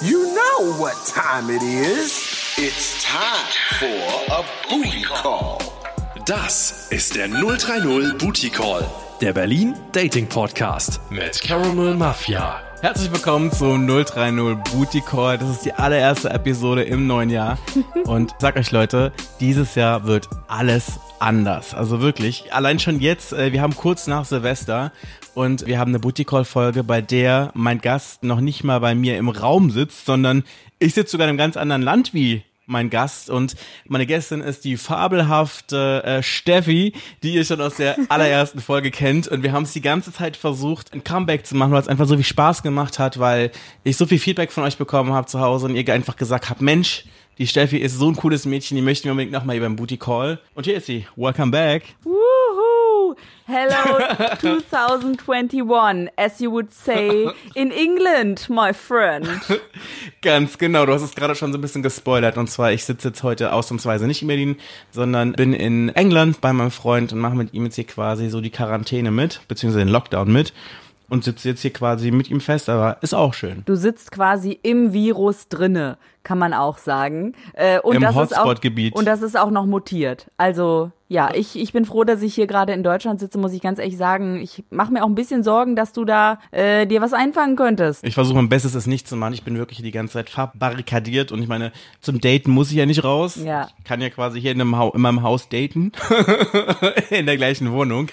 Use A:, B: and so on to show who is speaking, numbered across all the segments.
A: You know what time it is. It's time for a booty call.
B: Das ist der 030 Booty Call, der Berlin Dating Podcast mit Caramel Mafia.
C: Herzlich willkommen zu 030 Booty Call. Das ist die allererste Episode im neuen Jahr. Und sag euch Leute, dieses Jahr wird alles anders. Also wirklich, allein schon jetzt, äh, wir haben kurz nach Silvester und wir haben eine Booty Call Folge, bei der mein Gast noch nicht mal bei mir im Raum sitzt, sondern ich sitze sogar in einem ganz anderen Land wie mein Gast und meine Gästin ist die fabelhafte äh, Steffi, die ihr schon aus der allerersten Folge kennt und wir haben es die ganze Zeit versucht, ein Comeback zu machen, weil es einfach so viel Spaß gemacht hat, weil ich so viel Feedback von euch bekommen habe zu Hause und ihr einfach gesagt habt, Mensch, die Steffi ist so ein cooles Mädchen, die möchten wir unbedingt nochmal hier beim Booty Call. Und hier ist sie. Welcome back.
D: Woohoo! Hello 2021, as you would say in England, my friend.
C: Ganz genau, du hast es gerade schon so ein bisschen gespoilert. Und zwar, ich sitze jetzt heute ausnahmsweise nicht in Berlin, sondern bin in England bei meinem Freund und mache mit ihm jetzt hier quasi so die Quarantäne mit, beziehungsweise den Lockdown mit. Und sitze jetzt hier quasi mit ihm fest, aber ist auch schön.
D: Du sitzt quasi im Virus drinne, kann man auch sagen. Äh, und
C: Im
D: das ist auch,
C: Hotspot-Gebiet.
D: Und das ist auch noch mutiert. Also ja, ich, ich bin froh, dass ich hier gerade in Deutschland sitze, muss ich ganz ehrlich sagen. Ich mache mir auch ein bisschen Sorgen, dass du da äh, dir was einfangen könntest.
C: Ich versuche mein Bestes, es nicht zu machen. Ich bin wirklich die ganze Zeit verbarrikadiert und ich meine, zum Daten muss ich ja nicht raus.
D: Ja.
C: Ich kann ja quasi hier in, einem Hau in meinem Haus daten. in der gleichen Wohnung.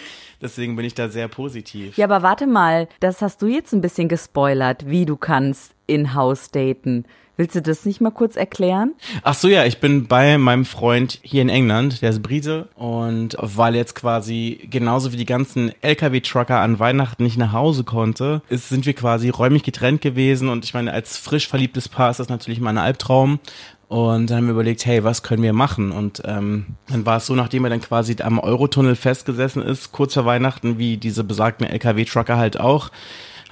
C: Deswegen bin ich da sehr positiv.
D: Ja, aber warte mal, das hast du jetzt ein bisschen gespoilert, wie du kannst in-house daten. Willst du das nicht mal kurz erklären?
C: Ach so, ja, ich bin bei meinem Freund hier in England, der ist Brite und weil jetzt quasi genauso wie die ganzen LKW-Trucker an Weihnachten nicht nach Hause konnte, ist, sind wir quasi räumlich getrennt gewesen und ich meine, als frisch verliebtes Paar ist das natürlich mein Albtraum. Und dann haben wir überlegt, hey, was können wir machen? Und ähm, dann war es so, nachdem er dann quasi am Eurotunnel festgesessen ist, kurz vor Weihnachten, wie diese besagten LKW-Trucker halt auch,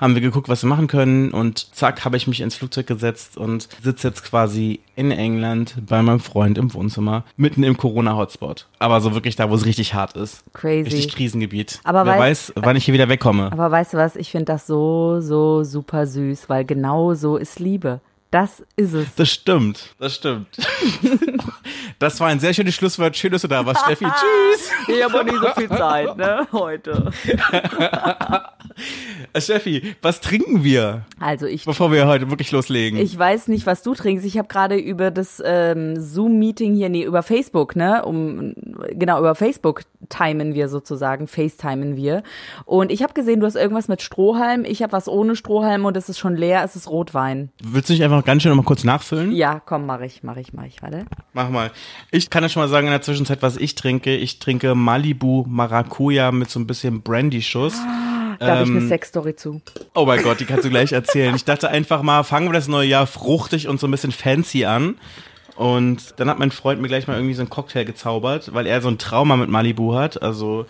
C: haben wir geguckt, was wir machen können und zack, habe ich mich ins Flugzeug gesetzt und sitze jetzt quasi in England bei meinem Freund im Wohnzimmer, mitten im Corona-Hotspot. Aber so wirklich da, wo es richtig hart ist.
D: Crazy.
C: Richtig Krisengebiet.
D: Aber
C: Wer
D: weiß-
C: weiß, wann ich hier wieder wegkomme.
D: Aber weißt du was, ich finde das so, so super süß, weil genau so ist Liebe. Das ist es.
C: Das stimmt, das stimmt. das war ein sehr schönes Schlusswort. Schön, dass du da warst, Steffi. Tschüss.
D: Ich habe auch nicht so viel Zeit, ne, heute.
C: Äh, Steffi, was trinken wir,
D: Also ich,
C: bevor wir heute wirklich loslegen?
D: ich weiß nicht, was du trinkst. Ich habe gerade über das ähm, Zoom-Meeting hier, nee, über Facebook, ne, um, genau, über Facebook timen wir sozusagen, FaceTimen wir. Und ich habe gesehen, du hast irgendwas mit Strohhalm. Ich habe was ohne Strohhalm und es ist schon leer, es ist Rotwein.
C: Willst du nicht einfach ganz schön noch mal kurz nachfüllen?
D: Ja, komm, mach ich, mach ich, mach ich, warte.
C: Mach mal. Ich kann ja schon mal sagen in der Zwischenzeit, was ich trinke. Ich trinke Malibu Maracuja mit so ein bisschen Brandy-Schuss.
D: Da habe ich
C: Ähm,
D: eine Sexstory zu.
C: Oh mein Gott, die kannst du gleich erzählen. Ich dachte einfach mal, fangen wir das neue Jahr fruchtig und so ein bisschen fancy an. Und dann hat mein Freund mir gleich mal irgendwie so einen Cocktail gezaubert, weil er so ein Trauma mit Malibu hat. Also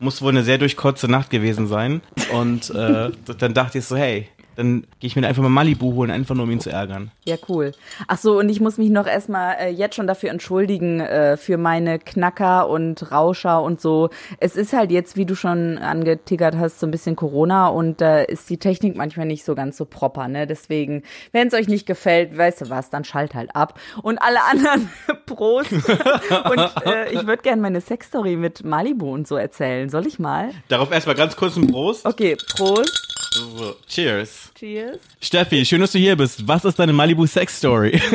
C: muss wohl eine sehr durchkotzte Nacht gewesen sein. Und äh, dann dachte ich so, hey, dann gehe ich mir einfach mal Malibu holen, einfach nur um ihn zu ärgern.
D: Ja, cool. Ach so, und ich muss mich noch erstmal äh, jetzt schon dafür entschuldigen, äh, für meine Knacker und Rauscher und so. Es ist halt jetzt, wie du schon angetickert hast, so ein bisschen Corona und da äh, ist die Technik manchmal nicht so ganz so proper, ne? Deswegen, wenn es euch nicht gefällt, weißt du was, dann schalt halt ab. Und alle anderen, Prost. und äh, ich würde gerne meine Sexstory mit Malibu und so erzählen. Soll ich mal?
C: Darauf erstmal ganz kurz ein Prost.
D: Okay, Prost.
C: So, cheers.
D: Cheers.
C: Steffi, schön, dass du hier bist. Was ist deine Malibu Sex Story?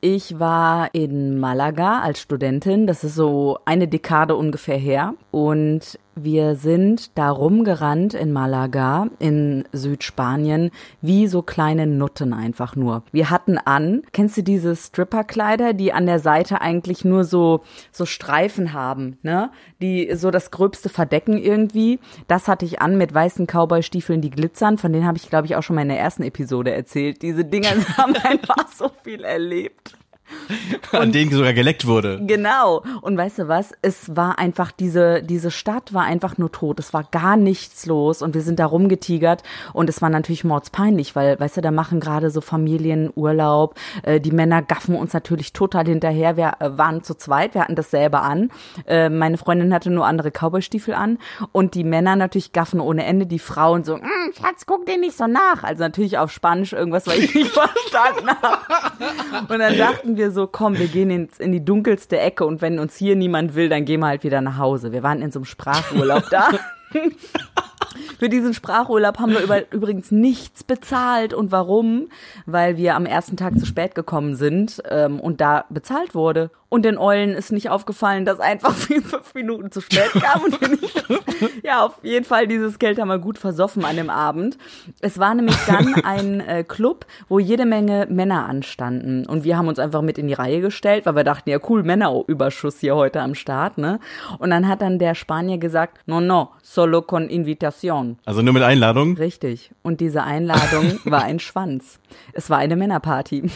D: Ich war in Malaga als Studentin, das ist so eine Dekade ungefähr her. Und wir sind da rumgerannt in Malaga, in Südspanien, wie so kleine Nutten einfach nur. Wir hatten an, kennst du diese Stripperkleider, die an der Seite eigentlich nur so, so Streifen haben, ne? Die so das Gröbste verdecken irgendwie. Das hatte ich an mit weißen Cowboy-Stiefeln, die glitzern. Von denen habe ich, glaube ich, auch schon mal in der ersten Episode erzählt. Diese Dinger haben einfach so viel erlebt.
C: An denen sogar geleckt wurde.
D: Genau. Und weißt du was? Es war einfach, diese, diese Stadt war einfach nur tot. Es war gar nichts los und wir sind da rumgetigert und es war natürlich mordspeinlich, weil, weißt du, da machen gerade so Familien Urlaub. Äh, die Männer gaffen uns natürlich total hinterher. Wir äh, waren zu zweit, wir hatten das selber an. Äh, meine Freundin hatte nur andere Cowboystiefel an und die Männer natürlich gaffen ohne Ende. Die Frauen so, mm, Schatz, guck dir nicht so nach. Also natürlich auf Spanisch irgendwas, weil ich nicht verstanden habe. Und dann dachten wir so, komm, wir gehen ins, in die dunkelste Ecke und wenn uns hier niemand will, dann gehen wir halt wieder nach Hause. Wir waren in so einem Sprachurlaub da. Für diesen Sprachurlaub haben wir über, übrigens nichts bezahlt. Und warum? Weil wir am ersten Tag zu spät gekommen sind ähm, und da bezahlt wurde. Und den Eulen ist nicht aufgefallen, dass einfach fünf Minuten zu spät kam. Und wir nicht, ja, auf jeden Fall, dieses Geld haben wir gut versoffen an dem Abend. Es war nämlich dann ein äh, Club, wo jede Menge Männer anstanden. Und wir haben uns einfach mit in die Reihe gestellt, weil wir dachten, ja cool, Männerüberschuss hier heute am Start. ne? Und dann hat dann der Spanier gesagt, no, no, solo con invitación.
C: Also nur mit Einladung?
D: Richtig. Und diese Einladung war ein Schwanz. Es war eine Männerparty.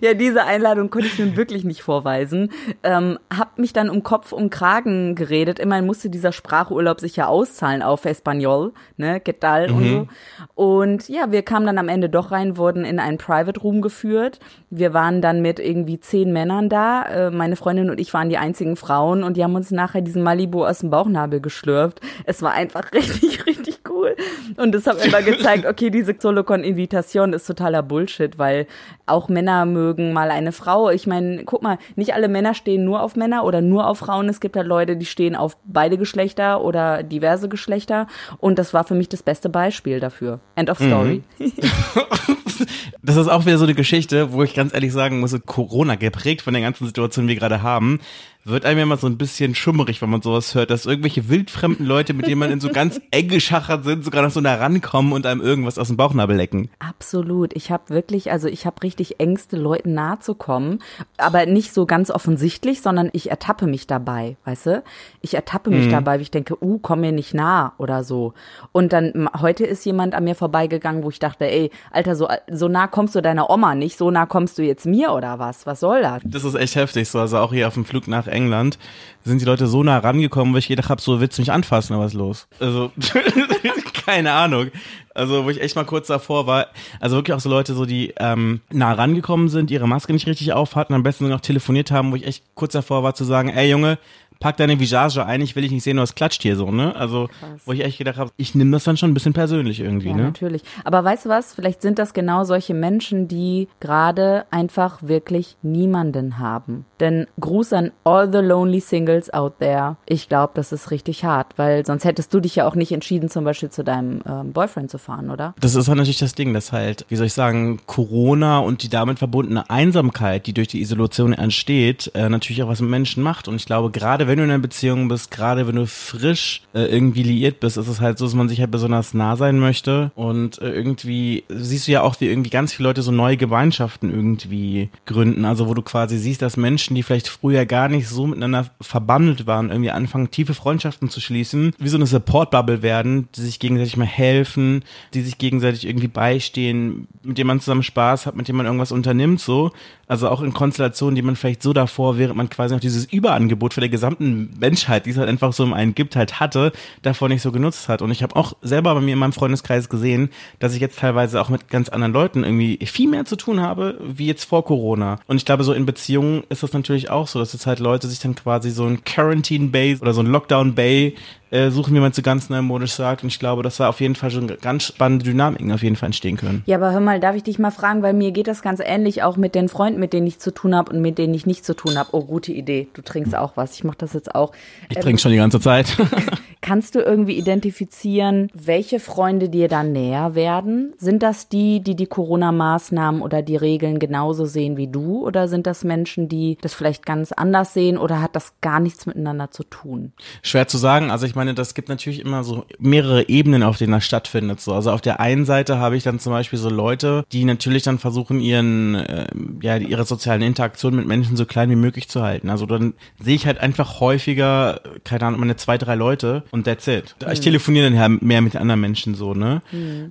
D: Ja, diese Einladung konnte ich nun wirklich nicht vorweisen. Ähm, hab mich dann um Kopf und Kragen geredet. Immerhin musste dieser Sprachurlaub sich ja auszahlen auf Espanol, ne, ¿qué tal mhm. und so. Und ja, wir kamen dann am Ende doch rein, wurden in einen Private Room geführt. Wir waren dann mit irgendwie zehn Männern da. Äh, meine Freundin und ich waren die einzigen Frauen und die haben uns nachher diesen Malibu aus dem Bauchnabel geschlürft. Es war einfach richtig, richtig cool. Und das hat immer gezeigt, okay, diese Solocon-Invitation ist totaler Bullshit, weil auch Männer mögen mal eine Frau. Ich meine, guck mal, nicht alle Männer stehen nur auf Männer oder nur auf Frauen. Es gibt halt Leute, die stehen auf beide Geschlechter oder diverse Geschlechter. Und das war für mich das beste Beispiel dafür. End of story. Mhm.
C: das ist auch wieder so eine Geschichte, wo ich ganz ehrlich sagen muss, Corona geprägt von der ganzen Situation, die wir gerade haben wird einem immer so ein bisschen schummerig, wenn man sowas hört, dass irgendwelche wildfremden Leute, mit denen man in so ganz eng geschachert sind, sogar noch so nah rankommen und einem irgendwas aus dem Bauchnabel lecken.
D: Absolut. Ich habe wirklich, also ich habe richtig Ängste, Leuten nahe zu kommen, aber nicht so ganz offensichtlich, sondern ich ertappe mich dabei, weißt du? Ich ertappe mich mhm. dabei, wie ich denke, uh, komm mir nicht nah oder so. Und dann heute ist jemand an mir vorbeigegangen, wo ich dachte, ey, Alter, so, so nah kommst du deiner Oma nicht, so nah kommst du jetzt mir oder was? Was soll das?
C: Das ist echt heftig, so also auch hier auf dem Flug nach England sind die Leute so nah rangekommen, wo ich gedacht habe, so willst du mich anfassen oder was ist los? Also keine Ahnung. Also wo ich echt mal kurz davor war, also wirklich auch so Leute, so die ähm, nah rangekommen sind, ihre Maske nicht richtig auf hatten, am besten noch telefoniert haben, wo ich echt kurz davor war zu sagen, ey Junge, pack deine Visage ein, ich will dich nicht sehen, was klatscht hier so, ne? Also, Krass. wo ich echt gedacht habe, ich nehme das dann schon ein bisschen persönlich irgendwie, ja, ne?
D: natürlich. Aber weißt du was, vielleicht sind das genau solche Menschen, die gerade einfach wirklich niemanden haben. Denn Gruß an all the lonely singles out there. Ich glaube, das ist richtig hart, weil sonst hättest du dich ja auch nicht entschieden, zum Beispiel zu deinem ähm, Boyfriend zu fahren, oder?
C: Das ist halt natürlich das Ding, dass halt, wie soll ich sagen, Corona und die damit verbundene Einsamkeit, die durch die Isolation entsteht, äh, natürlich auch was mit Menschen macht. Und ich glaube, gerade wenn du in einer Beziehung bist, gerade wenn du frisch äh, irgendwie liiert bist, ist es halt so, dass man sich halt besonders nah sein möchte. Und äh, irgendwie siehst du ja auch, wie irgendwie ganz viele Leute so neue Gemeinschaften irgendwie gründen. Also wo du quasi siehst, dass Menschen, die vielleicht früher gar nicht so miteinander verbandelt waren, irgendwie anfangen, tiefe Freundschaften zu schließen, wie so eine Support-Bubble werden, die sich gegenseitig mal helfen, die sich gegenseitig irgendwie beistehen, mit dem man zusammen Spaß hat, mit dem man irgendwas unternimmt, so. Also auch in Konstellationen, die man vielleicht so davor, während man quasi noch dieses Überangebot für der gesamten Menschheit, die es halt einfach so im einen gibt, halt hatte, davor nicht so genutzt hat. Und ich habe auch selber bei mir in meinem Freundeskreis gesehen, dass ich jetzt teilweise auch mit ganz anderen Leuten irgendwie viel mehr zu tun habe, wie jetzt vor Corona. Und ich glaube, so in Beziehungen ist das natürlich auch so, dass jetzt halt Leute sich dann quasi so ein Quarantine Bay oder so ein Lockdown Bay äh, suchen, wie man so ganz neumodisch sagt. Und ich glaube, dass da auf jeden Fall schon ganz spannende Dynamiken auf jeden Fall entstehen können.
D: Ja, aber hör mal, darf ich dich mal fragen, weil mir geht das ganz ähnlich auch mit den Freunden, mit denen ich zu tun habe und mit denen ich nicht zu tun habe. Oh, gute Idee. Du trinkst auch was. Ich mache das jetzt auch.
C: Ich trinke ähm, schon die ganze Zeit.
D: Kannst du irgendwie identifizieren, welche Freunde dir da näher werden? Sind das die, die die Corona-Maßnahmen oder die Regeln genauso sehen wie du? Oder sind das Menschen, die das vielleicht ganz anders sehen? Oder hat das gar nichts miteinander zu tun?
C: Schwer zu sagen. Also ich meine, meine, das gibt natürlich immer so mehrere Ebenen, auf denen das stattfindet. So, also auf der einen Seite habe ich dann zum Beispiel so Leute, die natürlich dann versuchen, ihren, äh, ja, ihre sozialen Interaktionen mit Menschen so klein wie möglich zu halten. Also dann sehe ich halt einfach häufiger, keine Ahnung, meine zwei, drei Leute und that's it. Ich telefoniere dann ja mehr mit anderen Menschen so, ne?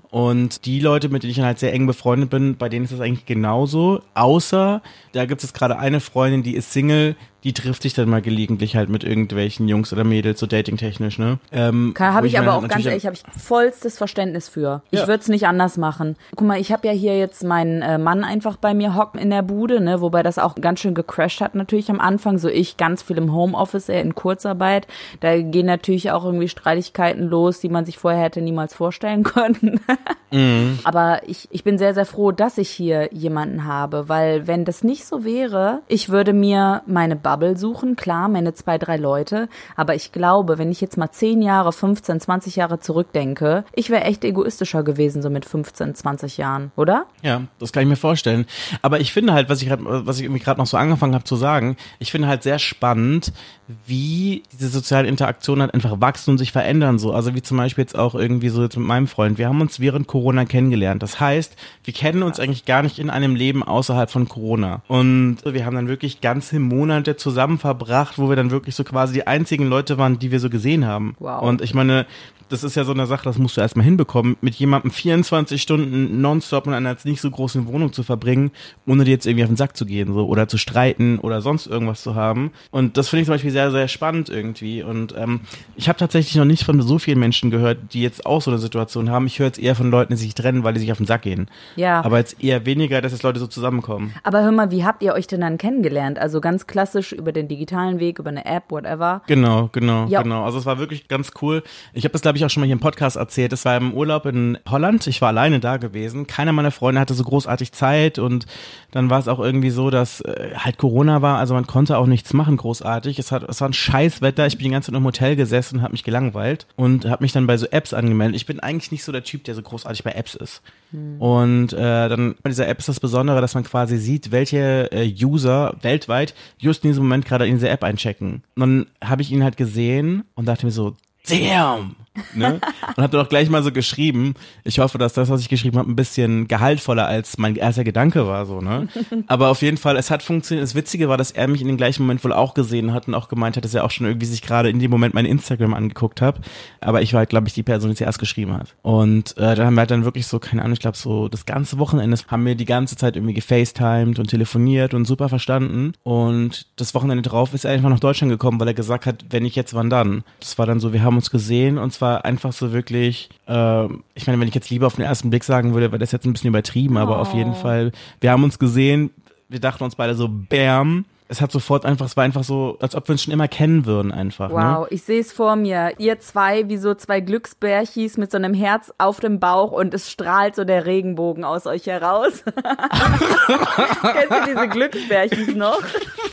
C: Und die Leute, mit denen ich dann halt sehr eng befreundet bin, bei denen ist das eigentlich genauso. Außer, da gibt es gerade eine Freundin, die ist Single, die trifft sich dann mal gelegentlich halt mit irgendwelchen Jungs oder Mädels, so datingtechnisch, ne? Ähm,
D: Habe ich
C: mir
D: aber auch ganz ehrlich, habe ich vollstes Verständnis für. Ich
C: Ja.
D: würde es nicht anders machen. Guck mal, ich habe ja hier jetzt meinen äh, Mann einfach bei mir hocken in der Bude, ne, wobei das auch ganz schön gecrashed hat natürlich am Anfang. So ich ganz viel im Homeoffice, er in Kurzarbeit. Da gehen natürlich auch irgendwie Streitigkeiten los, die man sich vorher hätte niemals vorstellen können. Aber ich, ich bin sehr, sehr froh, dass ich hier jemanden habe, weil wenn das nicht so wäre, ich würde mir meine Bubble suchen, klar, meine zwei, drei Leute, aber ich glaube, wenn ich jetzt mal 10 Jahre, 15, 20 Jahre zurückdenke, ich wäre echt egoistischer gewesen, so mit 15, 20 Jahren, oder?
C: Ja, das kann ich mir vorstellen. Aber ich finde halt, was ich grad, was ich irgendwie gerade noch so angefangen habe zu sagen, ich finde halt sehr spannend, wie diese sozialen Interaktionen halt einfach wachsen und sich verändern so. Also wie zum Beispiel jetzt auch irgendwie so jetzt mit meinem Freund. Wir haben uns während Corona kennengelernt. Das heißt, wir kennen uns eigentlich gar nicht in einem Leben außerhalb von Corona. Und wir haben dann wirklich ganze Monate zusammen verbracht, wo wir dann wirklich so quasi die einzigen Leute waren, die wir so gesehen haben.
D: Wow.
C: Und ich meine, das ist ja so eine Sache, das musst du erstmal hinbekommen, mit jemandem 24 Stunden nonstop in einer nicht so großen Wohnung zu verbringen, ohne dir jetzt irgendwie auf den Sack zu gehen, so, oder zu streiten oder sonst irgendwas zu haben. Und das finde ich zum Beispiel sehr, sehr spannend irgendwie. Und ähm, ich habe tatsächlich noch nicht von so vielen Menschen gehört, die jetzt auch so eine Situation haben. Ich höre jetzt eher von Leuten, die sich trennen, weil die sich auf den Sack gehen.
D: Ja.
C: Aber jetzt eher weniger, dass jetzt Leute so zusammenkommen.
D: Aber hör mal, wie habt ihr euch denn dann kennengelernt? Also ganz klassisch über den digitalen Weg, über eine App, whatever.
C: Genau, genau,
D: Ja.
C: genau. Also es war wirklich ganz cool. Ich habe das, glaube ich, auch schon mal hier im Podcast erzählt. Es war im Urlaub in Holland. Ich war alleine da gewesen. Keiner meiner Freunde hatte so großartig Zeit und dann war es auch irgendwie so, dass äh, halt Corona war. Also man konnte auch nichts machen großartig. Es, hat, es war ein scheiß Wetter. Ich bin die ganze Zeit im Hotel gesessen und habe mich gelangweilt und habe mich dann bei so Apps angemeldet. Ich bin eigentlich nicht so der Typ, der so großartig bei Apps ist. Und äh, dann bei dieser App ist das Besondere, dass man quasi sieht, welche äh, User weltweit just in diesem Moment gerade in diese App einchecken. Und dann habe ich ihn halt gesehen und dachte mir so, damn! Ne? Und habe dann auch gleich mal so geschrieben. Ich hoffe, dass das, was ich geschrieben habe, ein bisschen gehaltvoller als mein erster Gedanke war, so, ne? Aber auf jeden Fall, es hat funktioniert. Das Witzige war, dass er mich in dem gleichen Moment wohl auch gesehen hat und auch gemeint hat, dass er auch schon irgendwie sich gerade in dem Moment mein Instagram angeguckt hat. Aber ich war halt, glaube ich, die Person, die zuerst geschrieben hat. Und äh, dann haben wir halt dann wirklich so, keine Ahnung, ich glaube so das ganze Wochenende haben wir die ganze Zeit irgendwie gefacetimed und telefoniert und super verstanden. Und das Wochenende drauf ist er einfach nach Deutschland gekommen, weil er gesagt hat, wenn ich jetzt, wann dann? Das war dann so, wir haben uns gesehen und zwar einfach so wirklich, äh, ich meine, wenn ich jetzt lieber auf den ersten Blick sagen würde, wäre das jetzt ein bisschen übertrieben, aber auf jeden Fall, wir haben uns gesehen, wir dachten uns beide so, bam, es hat sofort einfach, es war einfach so, als ob wir uns schon immer kennen würden einfach. Ne?
D: Wow, ich sehe es vor mir. Ihr zwei wie so zwei Glücksbärchis mit so einem Herz auf dem Bauch und es strahlt so der Regenbogen aus euch heraus. Kennst du diese Glücksbärchis noch?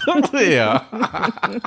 C: ja.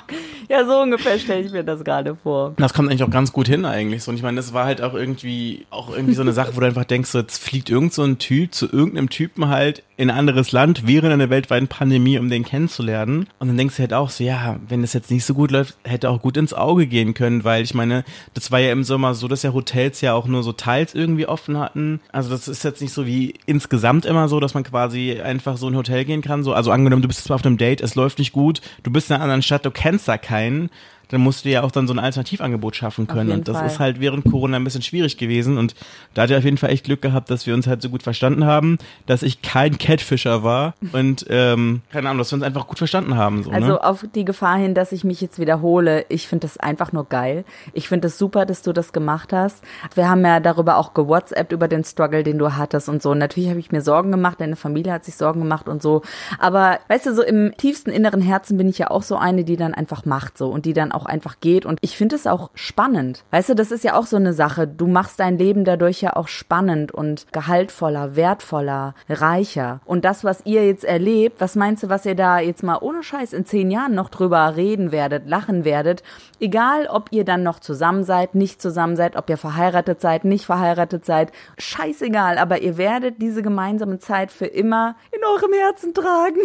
D: Ja, so ungefähr stelle ich mir das gerade vor.
C: Das kommt eigentlich auch ganz gut hin eigentlich so. Und ich meine, das war halt auch irgendwie auch irgendwie so eine Sache, wo du einfach denkst, so, jetzt fliegt irgend so ein Typ zu irgendeinem Typen halt in ein anderes Land während einer weltweiten Pandemie, um den kennenzulernen. Und dann denkst du halt auch so, ja, wenn das jetzt nicht so gut läuft, hätte auch gut ins Auge gehen können, weil ich meine, das war ja im Sommer so, dass ja Hotels ja auch nur so teils irgendwie offen hatten. Also das ist jetzt nicht so wie insgesamt immer so, dass man quasi einfach so in ein Hotel gehen kann. So, also angenommen, du bist zwar auf einem Date, es läuft nicht gut, du bist in einer anderen Stadt, du kennst da keinen dann musst du ja auch dann so ein Alternativangebot schaffen können. Und das
D: Fall.
C: ist halt während Corona ein bisschen schwierig gewesen. Und da hat er auf jeden Fall echt Glück gehabt, dass wir uns halt so gut verstanden haben, dass ich kein Catfisher war und ähm, keine Ahnung, dass wir uns einfach gut verstanden haben. So,
D: Also
C: ne?
D: auf die Gefahr hin, dass ich mich jetzt wiederhole, ich finde das einfach nur geil. Ich finde es das super, dass du das gemacht hast. Wir haben ja darüber auch gewhatsappt über den Struggle, den du hattest und so. Und natürlich habe ich mir Sorgen gemacht, deine Familie hat sich Sorgen gemacht und so. Aber weißt du, so im tiefsten inneren Herzen bin ich ja auch so eine, die dann einfach macht so und die dann auch einfach geht. Und ich finde es auch spannend. Weißt du, das ist ja auch so eine Sache. Du machst dein Leben dadurch ja auch spannend und gehaltvoller, wertvoller, reicher. Und das, was ihr jetzt erlebt, was meinst du, was ihr da jetzt mal ohne Scheiß in zehn Jahren noch drüber reden werdet, lachen werdet? Egal, ob ihr dann noch zusammen seid, nicht zusammen seid, ob ihr verheiratet seid, nicht verheiratet seid, scheißegal, aber ihr werdet diese gemeinsame Zeit für immer in eurem Herzen tragen.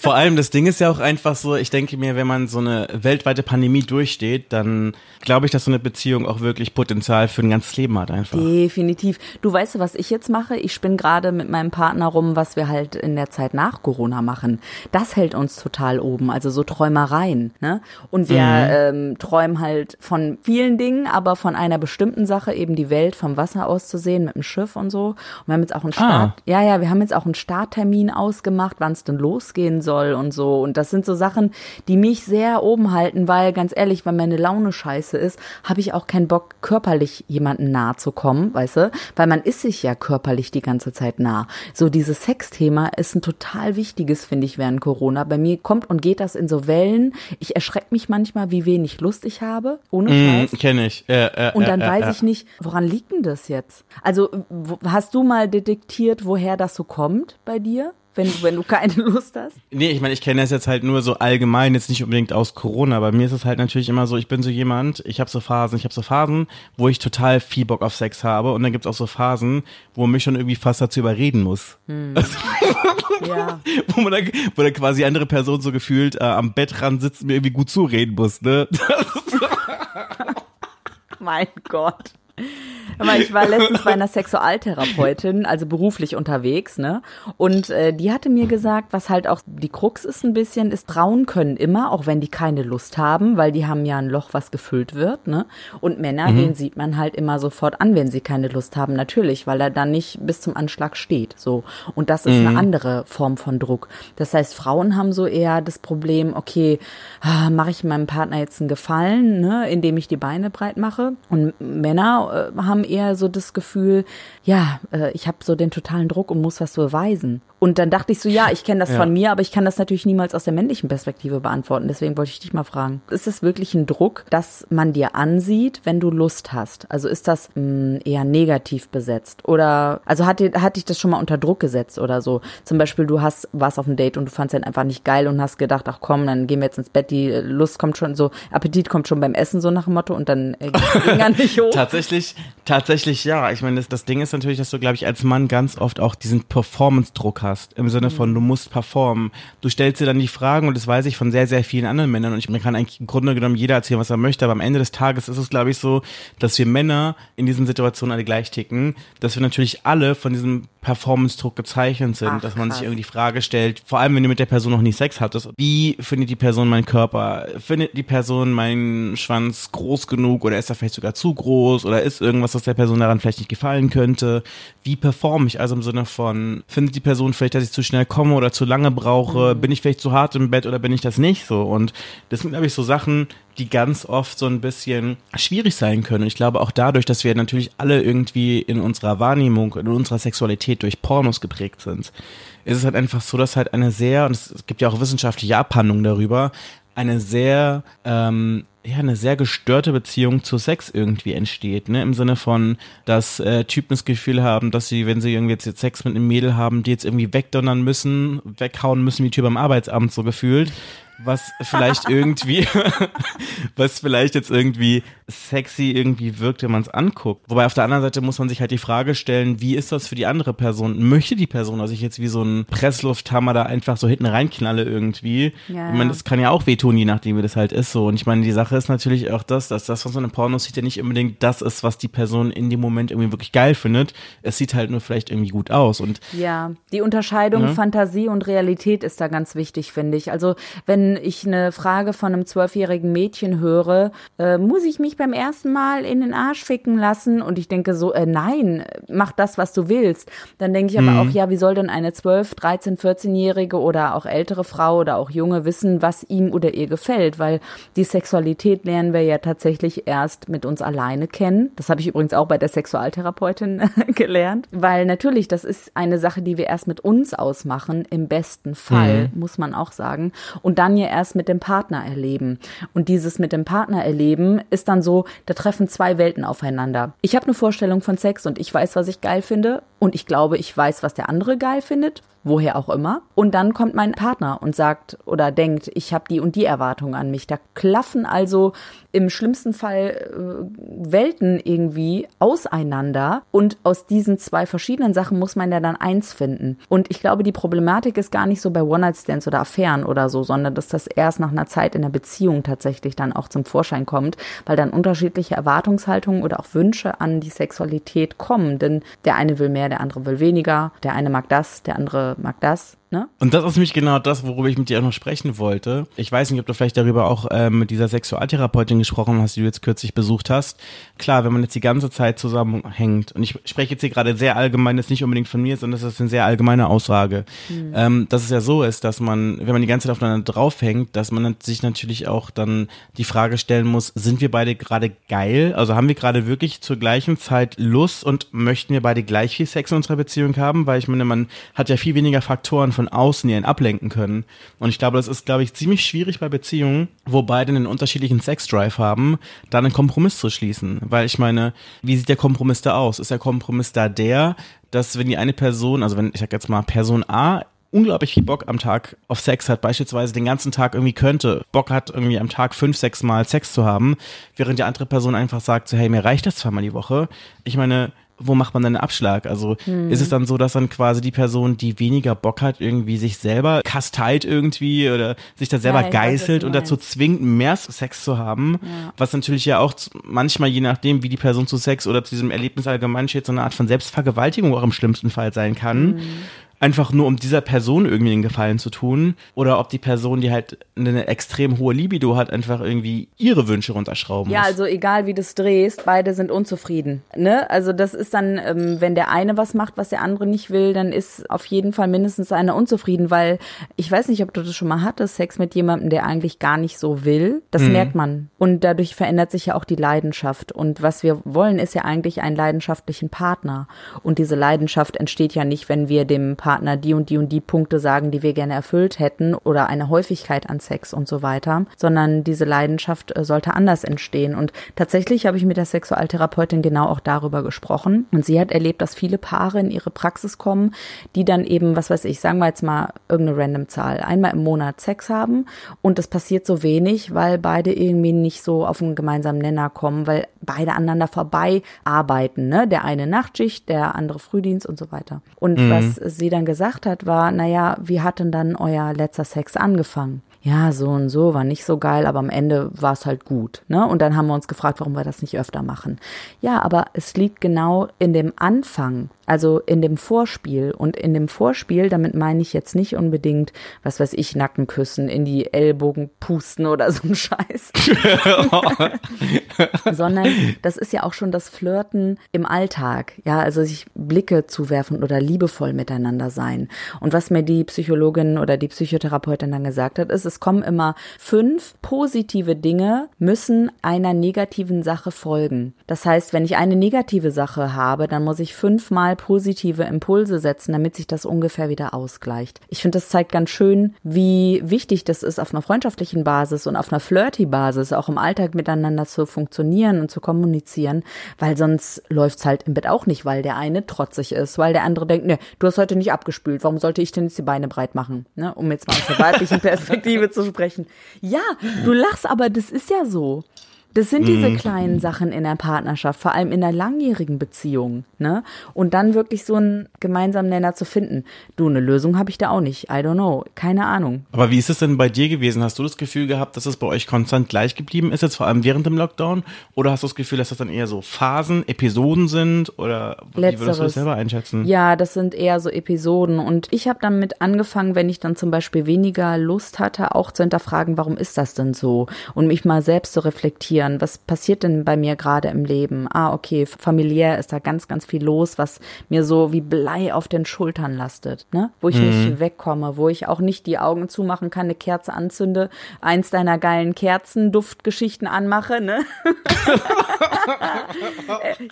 C: Vor allem das Ding ist ja auch einfach so, ich denke mir, wenn man so eine weltweite Pandemie durchsteht, dann glaube ich, dass so eine Beziehung auch wirklich Potenzial für ein ganzes Leben hat einfach.
D: Definitiv. Du weißt, was ich jetzt mache? Ich spinne gerade mit meinem Partner rum, was wir halt in der Zeit nach Corona machen. Das hält uns total oben, also so Träumereien. Ne? Und wir mhm. ähm, träumen halt von vielen Dingen, aber von einer bestimmten Sache, eben die Welt vom Wasser aus zu sehen mit dem Schiff und so. Und wir haben jetzt auch einen Start, ah. ja, ja, wir haben jetzt auch einen Starttermin ausgemacht, wann es denn losgehen soll und so. Und das sind so Sachen, die mich sehr oben halten, weil ganz ehrlich, wenn meine Laune scheiße ist, habe ich auch keinen Bock, körperlich jemanden nahe zu kommen, weißt du? Weil man ist sich ja körperlich die ganze Zeit nah. So dieses Sexthema ist ein total wichtiges, finde ich, während Corona. Bei mir kommt und geht das in so Wellen. Ich erschrecke mich manchmal, wie wenig Lust ich habe, ohne
C: mm, Scheiß. Kenne ich. Äh, äh,
D: und dann äh, weiß ich nicht, woran liegt denn das jetzt? Also hast du mal detektiert, woher das so kommt bei dir? Wenn du, wenn du keine Lust hast?
C: Nee, ich meine, ich kenne das jetzt halt nur so allgemein, jetzt nicht unbedingt aus Corona. Bei mir ist es halt natürlich immer so, ich bin so jemand, ich habe so Phasen, ich habe so Phasen, wo ich total viel Bock auf Sex habe und dann gibt's auch so Phasen, wo man mich schon irgendwie fast dazu überreden muss. Hm. Also, ja. wo man dann, wo dann quasi andere Person so gefühlt äh, am Bettrand sitzt und mir irgendwie gut zureden muss, ne?
D: mein Gott. Ich war letztens bei einer Sexualtherapeutin, also beruflich unterwegs, ne? Und äh, die hatte mir gesagt, was halt auch die Krux ist ein bisschen, ist trauen können immer, auch wenn die keine Lust haben, weil die haben ja ein Loch, was gefüllt wird, ne? Und Männer, mhm. den sieht man halt immer sofort an, wenn sie keine Lust haben, natürlich, weil er dann nicht bis zum Anschlag steht, so. Und das ist mhm. eine andere Form von Druck. Das heißt, Frauen haben so eher das Problem, okay, ah, mache ich meinem Partner jetzt einen Gefallen, ne, indem ich die Beine breit mache? Und Männer äh, haben eher so das Gefühl, ja, äh, ich habe so den totalen Druck und muss was beweisen. Und dann dachte ich so, ja, ich kenne das ja. von mir, aber ich kann das natürlich niemals aus der männlichen Perspektive beantworten. Deswegen wollte ich dich mal fragen. Ist es wirklich ein Druck, dass man dir ansieht, wenn du Lust hast? Also ist das mh, hm, eher negativ besetzt? Oder, also hat, dir, hat dich das schon mal unter Druck gesetzt oder so? Zum Beispiel, du hast, warst auf einem Date und du fandst ihn einfach nicht geil und hast gedacht, ach komm, dann gehen wir jetzt ins Bett, die Lust kommt schon so, Appetit kommt schon beim Essen, so nach dem Motto, und dann äh, ging er nicht hoch.
C: tatsächlich, tatsächlich ja. Ich meine, das, das Ding ist natürlich, dass du, glaube ich, als Mann ganz oft auch diesen Performance-Druck hast hast, im Sinne von, du musst performen. Du stellst dir dann die Fragen und das weiß ich von sehr, sehr vielen anderen Männern und ich, mir kann eigentlich im Grunde genommen jeder erzählen, was er möchte, aber am Ende des Tages ist es, glaube ich, so, dass wir Männer in diesen Situationen alle gleich ticken, dass wir natürlich alle von diesem Performance-Druck gezeichnet sind, Ach, dass man krass. sich irgendwie die Frage stellt, vor allem wenn du mit der Person noch nie Sex hattest, wie findet die Person meinen Körper? Findet die Person meinen Schwanz groß genug oder ist er vielleicht sogar zu groß oder ist irgendwas, was der Person daran vielleicht nicht gefallen könnte? Wie performe ich also im Sinne von, findet die Person vielleicht dass ich zu schnell komme oder zu lange brauche? Mhm. Bin ich vielleicht zu hart im Bett oder bin ich das nicht so? Und das sind, glaube ich, so Sachen, die ganz oft so ein bisschen schwierig sein können. ich glaube auch dadurch, dass wir natürlich alle irgendwie in unserer Wahrnehmung, in unserer Sexualität durch Pornos geprägt sind, ist es halt einfach so, dass halt eine sehr, und es gibt ja auch wissenschaftliche Abhandlungen darüber, eine sehr ähm, ja, eine sehr gestörte Beziehung zu Sex irgendwie entsteht, ne? Im Sinne von, dass äh, Typen das Gefühl haben, dass sie, wenn sie irgendwie jetzt, jetzt Sex mit einem Mädel haben, die jetzt irgendwie wegdonnern müssen, weghauen müssen wie Typ am Arbeitsamt so gefühlt was vielleicht irgendwie, was vielleicht jetzt irgendwie sexy irgendwie wirkt, wenn man es anguckt. Wobei auf der anderen Seite muss man sich halt die Frage stellen, wie ist das für die andere Person? Möchte die Person, dass ich jetzt wie so ein Presslufthammer da einfach so hinten reinknalle irgendwie? Ja, ich meine, das kann ja auch wehtun, je nachdem wie das halt ist so. Und ich meine, die Sache ist natürlich auch das, dass das, was man in Pornos sieht, ja nicht unbedingt das ist, was die Person in dem Moment irgendwie wirklich geil findet. Es sieht halt nur vielleicht irgendwie gut aus. Und
D: ja, die Unterscheidung ne? Fantasie und Realität ist da ganz wichtig, finde ich. Also wenn wenn ich eine Frage von einem zwölfjährigen Mädchen höre, äh, muss ich mich beim ersten Mal in den Arsch ficken lassen? Und ich denke so, äh, nein, mach das, was du willst. Dann denke ich aber mhm. auch, ja, wie soll denn eine 12, 13, 14-jährige oder auch ältere Frau oder auch Junge wissen, was ihm oder ihr gefällt? Weil die Sexualität lernen wir ja tatsächlich erst mit uns alleine kennen. Das habe ich übrigens auch bei der Sexualtherapeutin gelernt. Weil natürlich, das ist eine Sache, die wir erst mit uns ausmachen, im besten Fall, mhm. muss man auch sagen. Und dann ja erst mit dem Partner erleben. Und dieses mit dem Partner erleben ist dann so, da treffen zwei Welten aufeinander. Ich habe eine Vorstellung von Sex und ich weiß, was ich geil finde und ich glaube, ich weiß, was der andere geil findet, woher auch immer. Und dann kommt mein Partner und sagt oder denkt, ich habe die und die Erwartung an mich. Da klaffen also im schlimmsten Fall äh, Welten irgendwie auseinander und aus diesen zwei verschiedenen Sachen muss man ja dann eins finden. Und ich glaube, die Problematik ist gar nicht so bei One-Night-Stands oder Affären oder so, sondern dass das erst nach einer Zeit in der Beziehung tatsächlich dann auch zum Vorschein kommt, weil dann unterschiedliche Erwartungshaltungen oder auch Wünsche an die Sexualität kommen. Denn der eine will mehr, der andere will weniger, der eine mag das, der andere mag das. Ne?
C: Und das ist nämlich genau das, worüber ich mit dir auch noch sprechen wollte. Ich weiß nicht, ob du vielleicht darüber auch äh, mit dieser Sexualtherapeutin gesprochen hast, die du jetzt kürzlich besucht hast. Klar, wenn man jetzt die ganze Zeit zusammenhängt, und ich spreche jetzt hier gerade sehr allgemein, das ist nicht unbedingt von mir, sondern das ist eine sehr allgemeine Aussage, mhm. ähm, dass es ja so ist, dass man, wenn man die ganze Zeit aufeinander draufhängt, dass man sich natürlich auch dann die Frage stellen muss, sind wir beide gerade geil? Also haben wir gerade wirklich zur gleichen Zeit Lust und möchten wir beide gleich viel Sex in unserer Beziehung haben? Weil ich meine, man hat ja viel weniger Faktoren von von außen, die einen ablenken können. Und ich glaube, das ist, glaube ich, ziemlich schwierig bei Beziehungen, wo beide einen unterschiedlichen Sexdrive haben, da einen Kompromiss zu schließen. Weil ich meine, wie sieht der Kompromiss da aus? Ist der Kompromiss da der, dass wenn die eine Person, also wenn ich sag jetzt mal Person A unglaublich viel Bock am Tag auf Sex hat, beispielsweise den ganzen Tag irgendwie könnte, Bock hat irgendwie am Tag fünf, sechs Mal Sex zu haben, während die andere Person einfach sagt so, hey, mir reicht das zweimal die Woche. Ich meine, wo macht man dann einen Abschlag? Also hm. ist es dann so, dass dann quasi die Person, die weniger Bock hat, irgendwie sich selber kasteit irgendwie oder sich da selber ja, geißelt weiß, und dazu zwingt, mehr Sex zu haben, ja. was natürlich ja auch manchmal, je nachdem, wie die Person zu Sex oder zu diesem Erlebnis allgemein steht, so eine Art von Selbstvergewaltigung auch im schlimmsten Fall sein kann. Hm einfach nur um dieser Person irgendwie den Gefallen zu tun oder ob die Person, die halt eine extrem hohe Libido hat, einfach irgendwie ihre Wünsche runterschrauben
D: ja,
C: muss.
D: Ja, also egal wie du es drehst, beide sind unzufrieden. Ne? Also das ist dann, ähm, wenn der eine was macht, was der andere nicht will, dann ist auf jeden Fall mindestens einer unzufrieden, weil ich weiß nicht, ob du das schon mal hattest, Sex mit jemandem, der eigentlich gar nicht so will. Das mhm. merkt man. Und dadurch verändert sich ja auch die Leidenschaft. Und was wir wollen, ist ja eigentlich einen leidenschaftlichen Partner. Und diese Leidenschaft entsteht ja nicht, wenn wir dem Partner die und die und die Punkte sagen, die wir gerne erfüllt hätten oder eine Häufigkeit an Sex und so weiter, sondern diese Leidenschaft äh, sollte anders entstehen. Und tatsächlich habe ich mit der Sexualtherapeutin genau auch darüber gesprochen. Und sie hat erlebt, dass viele Paare in ihre Praxis kommen, die dann eben, was weiß ich, sagen wir jetzt mal irgendeine random Zahl, einmal im Monat Sex haben und das passiert so wenig, weil beide irgendwie nicht so auf einen gemeinsamen Nenner kommen, weil beide aneinander vorbei arbeiten, ne? Der eine Nachtschicht, der andere Frühdienst und so weiter. Und mhm. was sie dann gesagt hat, war, naja, wie hat denn dann euer letzter Sex angefangen? ja, so und so war nicht so geil, aber am Ende war es halt gut. Ne? Und dann haben wir uns gefragt, warum wir das nicht öfter machen. Ja, aber es liegt genau in dem Anfang. Also in dem Vorspiel. Und in dem Vorspiel, damit meine ich jetzt nicht unbedingt, was weiß ich, Nacken küssen, in die Ellbogen pusten oder so ein Scheiß. Sondern das ist ja auch schon das Flirten im Alltag. Ja, also sich Blicke zuwerfen oder liebevoll miteinander sein. Und was mir die Psychologin oder die Psychotherapeutin dann gesagt hat, ist, es kommen immer fünf positive Dinge, müssen einer negativen Sache folgen. Das heißt, wenn ich eine negative Sache habe, dann muss ich fünfmal mal positive Impulse setzen, damit sich das ungefähr wieder ausgleicht. Ich finde, das zeigt ganz schön, wie wichtig das ist, auf einer freundschaftlichen Basis und auf einer flirty Basis auch im Alltag miteinander zu funktionieren und zu kommunizieren, weil sonst läuft's halt im Bett auch nicht, weil der eine trotzig ist, weil der andere denkt, ne, du hast heute nicht abgespült, warum sollte ich denn jetzt die Beine breit machen? Ne, um jetzt mal aus der weiblichen Perspektive zu sprechen. Ja, du lachst, aber das ist ja so. Das sind diese mhm. kleinen Sachen in der Partnerschaft, vor allem in der langjährigen Beziehung, ne? Und dann wirklich so einen gemeinsamen Nenner zu finden. Du, eine Lösung habe ich da auch nicht. I don't know. Keine Ahnung.
C: Aber wie ist es denn bei dir gewesen? Hast du das Gefühl gehabt, dass es bei euch konstant gleich geblieben ist, jetzt vor allem während dem Lockdown? Oder hast du das Gefühl, dass das dann eher so Phasen, Episoden sind? Oder
D: Letzteres. wie würdest du das selber einschätzen? Ja, das sind eher so Episoden. Und ich habe damit angefangen, wenn ich dann zum Beispiel weniger Lust hatte, auch zu hinterfragen, warum ist das denn so? Und mich mal selbst zu reflektieren reflektieren, was passiert denn bei mir gerade im Leben? Ah, okay, familiär ist da ganz, ganz viel los, was mir so wie Blei auf den Schultern lastet, ne? Wo ich mhm. nicht wegkomme, wo ich auch nicht die Augen zumachen kann, eine Kerze anzünde, eins deiner geilen Kerzenduftgeschichten anmache, ne?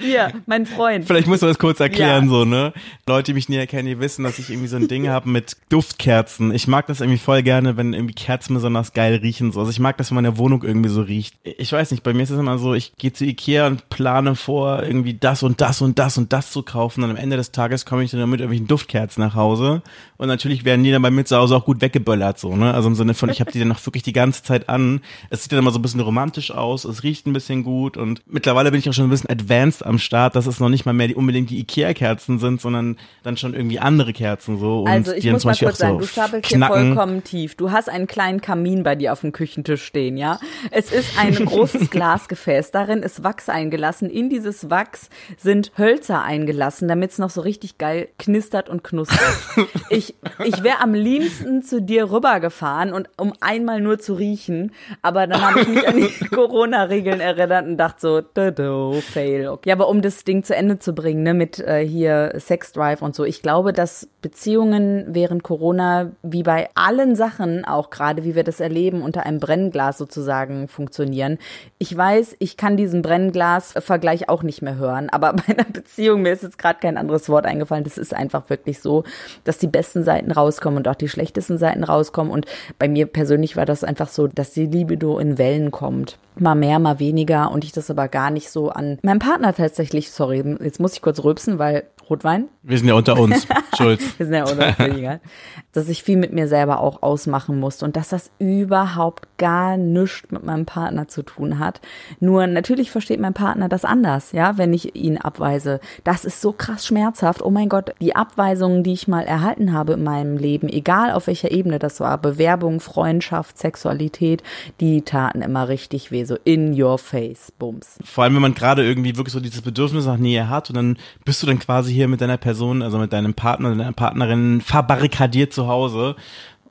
D: Hier, mein Freund.
C: Vielleicht musst du das kurz erklären, ja. so, ne? Leute, die mich näher kennen, die wissen, dass ich irgendwie so ein Ding habe mit Duftkerzen. Ich mag das irgendwie voll gerne, wenn irgendwie Kerzen besonders geil riechen, so. Also ich mag das, wenn meine Wohnung irgendwie so riecht. Ich weiß nicht, Bei mir ist es immer so, ich gehe zu Ikea und plane vor, irgendwie das und das und das und das zu kaufen. Und am Ende des Tages komme ich dann mit irgendwelchen Duftkerzen nach Hause. Und natürlich werden die dann bei mir zu Hause auch gut weggeböllert, so, ne? Also im Sinne von, ich habe die dann noch wirklich die ganze Zeit an. Es sieht dann immer so ein bisschen romantisch aus, es riecht ein bisschen gut und mittlerweile bin ich auch schon ein bisschen advanced am Start, dass es noch nicht mal mehr die, unbedingt die Ikea-Kerzen sind, sondern dann schon irgendwie andere Kerzen so. Und
D: Also ich
C: die
D: muss mal kurz sagen,
C: so
D: du stapelst hier vollkommen tief. Du hast einen kleinen Kamin bei dir auf dem Küchentisch stehen, ja? Es ist ein großes Glasgefäß. Darin ist Wachs eingelassen. In dieses Wachs sind Hölzer eingelassen, damit es noch so richtig geil knistert und knuspert. Ich, ich wäre am liebsten zu dir rübergefahren und um einmal nur zu riechen, aber dann habe ich mich an die Corona-Regeln erinnert und dachte so, dodo, fail. Okay. Ja, aber um das Ding zu Ende zu bringen, ne, mit äh, hier Sex Drive und so, ich glaube, dass Beziehungen während Corona, wie bei allen Sachen, auch gerade wie wir das erleben, unter einem Brennglas sozusagen funktionieren. Ich weiß, ich kann diesen Brennglas-Vergleich auch nicht mehr hören, aber bei einer Beziehung, mir ist jetzt gerade kein anderes Wort eingefallen, das ist einfach wirklich so, dass die besten Seiten rauskommen und auch die schlechtesten Seiten rauskommen. Und bei mir persönlich war das einfach so, dass die Libido in Wellen kommt. Mal mehr, mal weniger und ich das aber gar nicht so an meinem Partner tatsächlich, sorry, jetzt muss ich kurz rülpsen, weil Rotwein,
C: Wir sind ja unter uns, Schulz.
D: wir sind ja unabhängiger, dass ich viel mit mir selber auch ausmachen musste und dass das überhaupt gar nichts mit meinem Partner zu tun hat. Nur natürlich versteht mein Partner das anders, ja, wenn ich ihn abweise. Das ist so krass schmerzhaft. Oh mein Gott, die Abweisungen, die ich mal erhalten habe in meinem Leben, egal auf welcher Ebene das war, Bewerbung, Freundschaft, Sexualität, die taten immer richtig weh, so in your face, bums.
C: Vor allem, wenn man gerade irgendwie wirklich so dieses Bedürfnis nach Nähe hat und dann bist du dann quasi hier mit deiner Person, also mit deinem Partner, deiner Partnerin verbarrikadiert zu Hause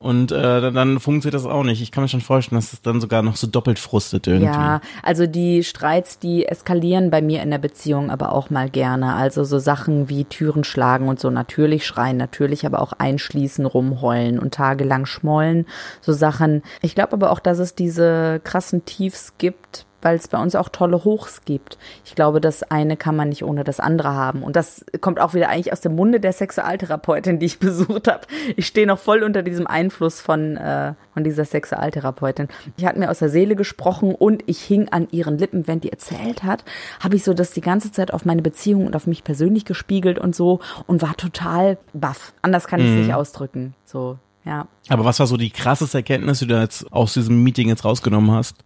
C: und äh, dann, dann funktioniert das auch nicht. Ich kann mir schon vorstellen, dass es dann sogar noch so doppelt frustet irgendwie.
D: Ja, also die Streits, die eskalieren bei mir in der Beziehung aber auch mal gerne. Also so Sachen wie Türen schlagen und so natürlich schreien, natürlich aber auch einschließen, rumheulen und tagelang schmollen. So Sachen. Ich glaube aber auch, dass es diese krassen Tiefs gibt, weil es bei uns auch tolle Hochs gibt. Ich glaube, das eine kann man nicht ohne das andere haben. Und das kommt auch wieder eigentlich aus dem Munde der Sexualtherapeutin, die ich besucht habe. Ich stehe noch voll unter diesem Einfluss von, äh, von dieser Sexualtherapeutin. Die hat mir aus der Seele gesprochen und ich hing an ihren Lippen, wenn die erzählt hat, habe ich so das die ganze Zeit auf meine Beziehung und auf mich persönlich gespiegelt und so und war total baff. Anders kann ich es nicht ausdrücken. So, ja.
C: Aber was war so die krasseste Erkenntnis, die du jetzt aus diesem Meeting jetzt rausgenommen hast?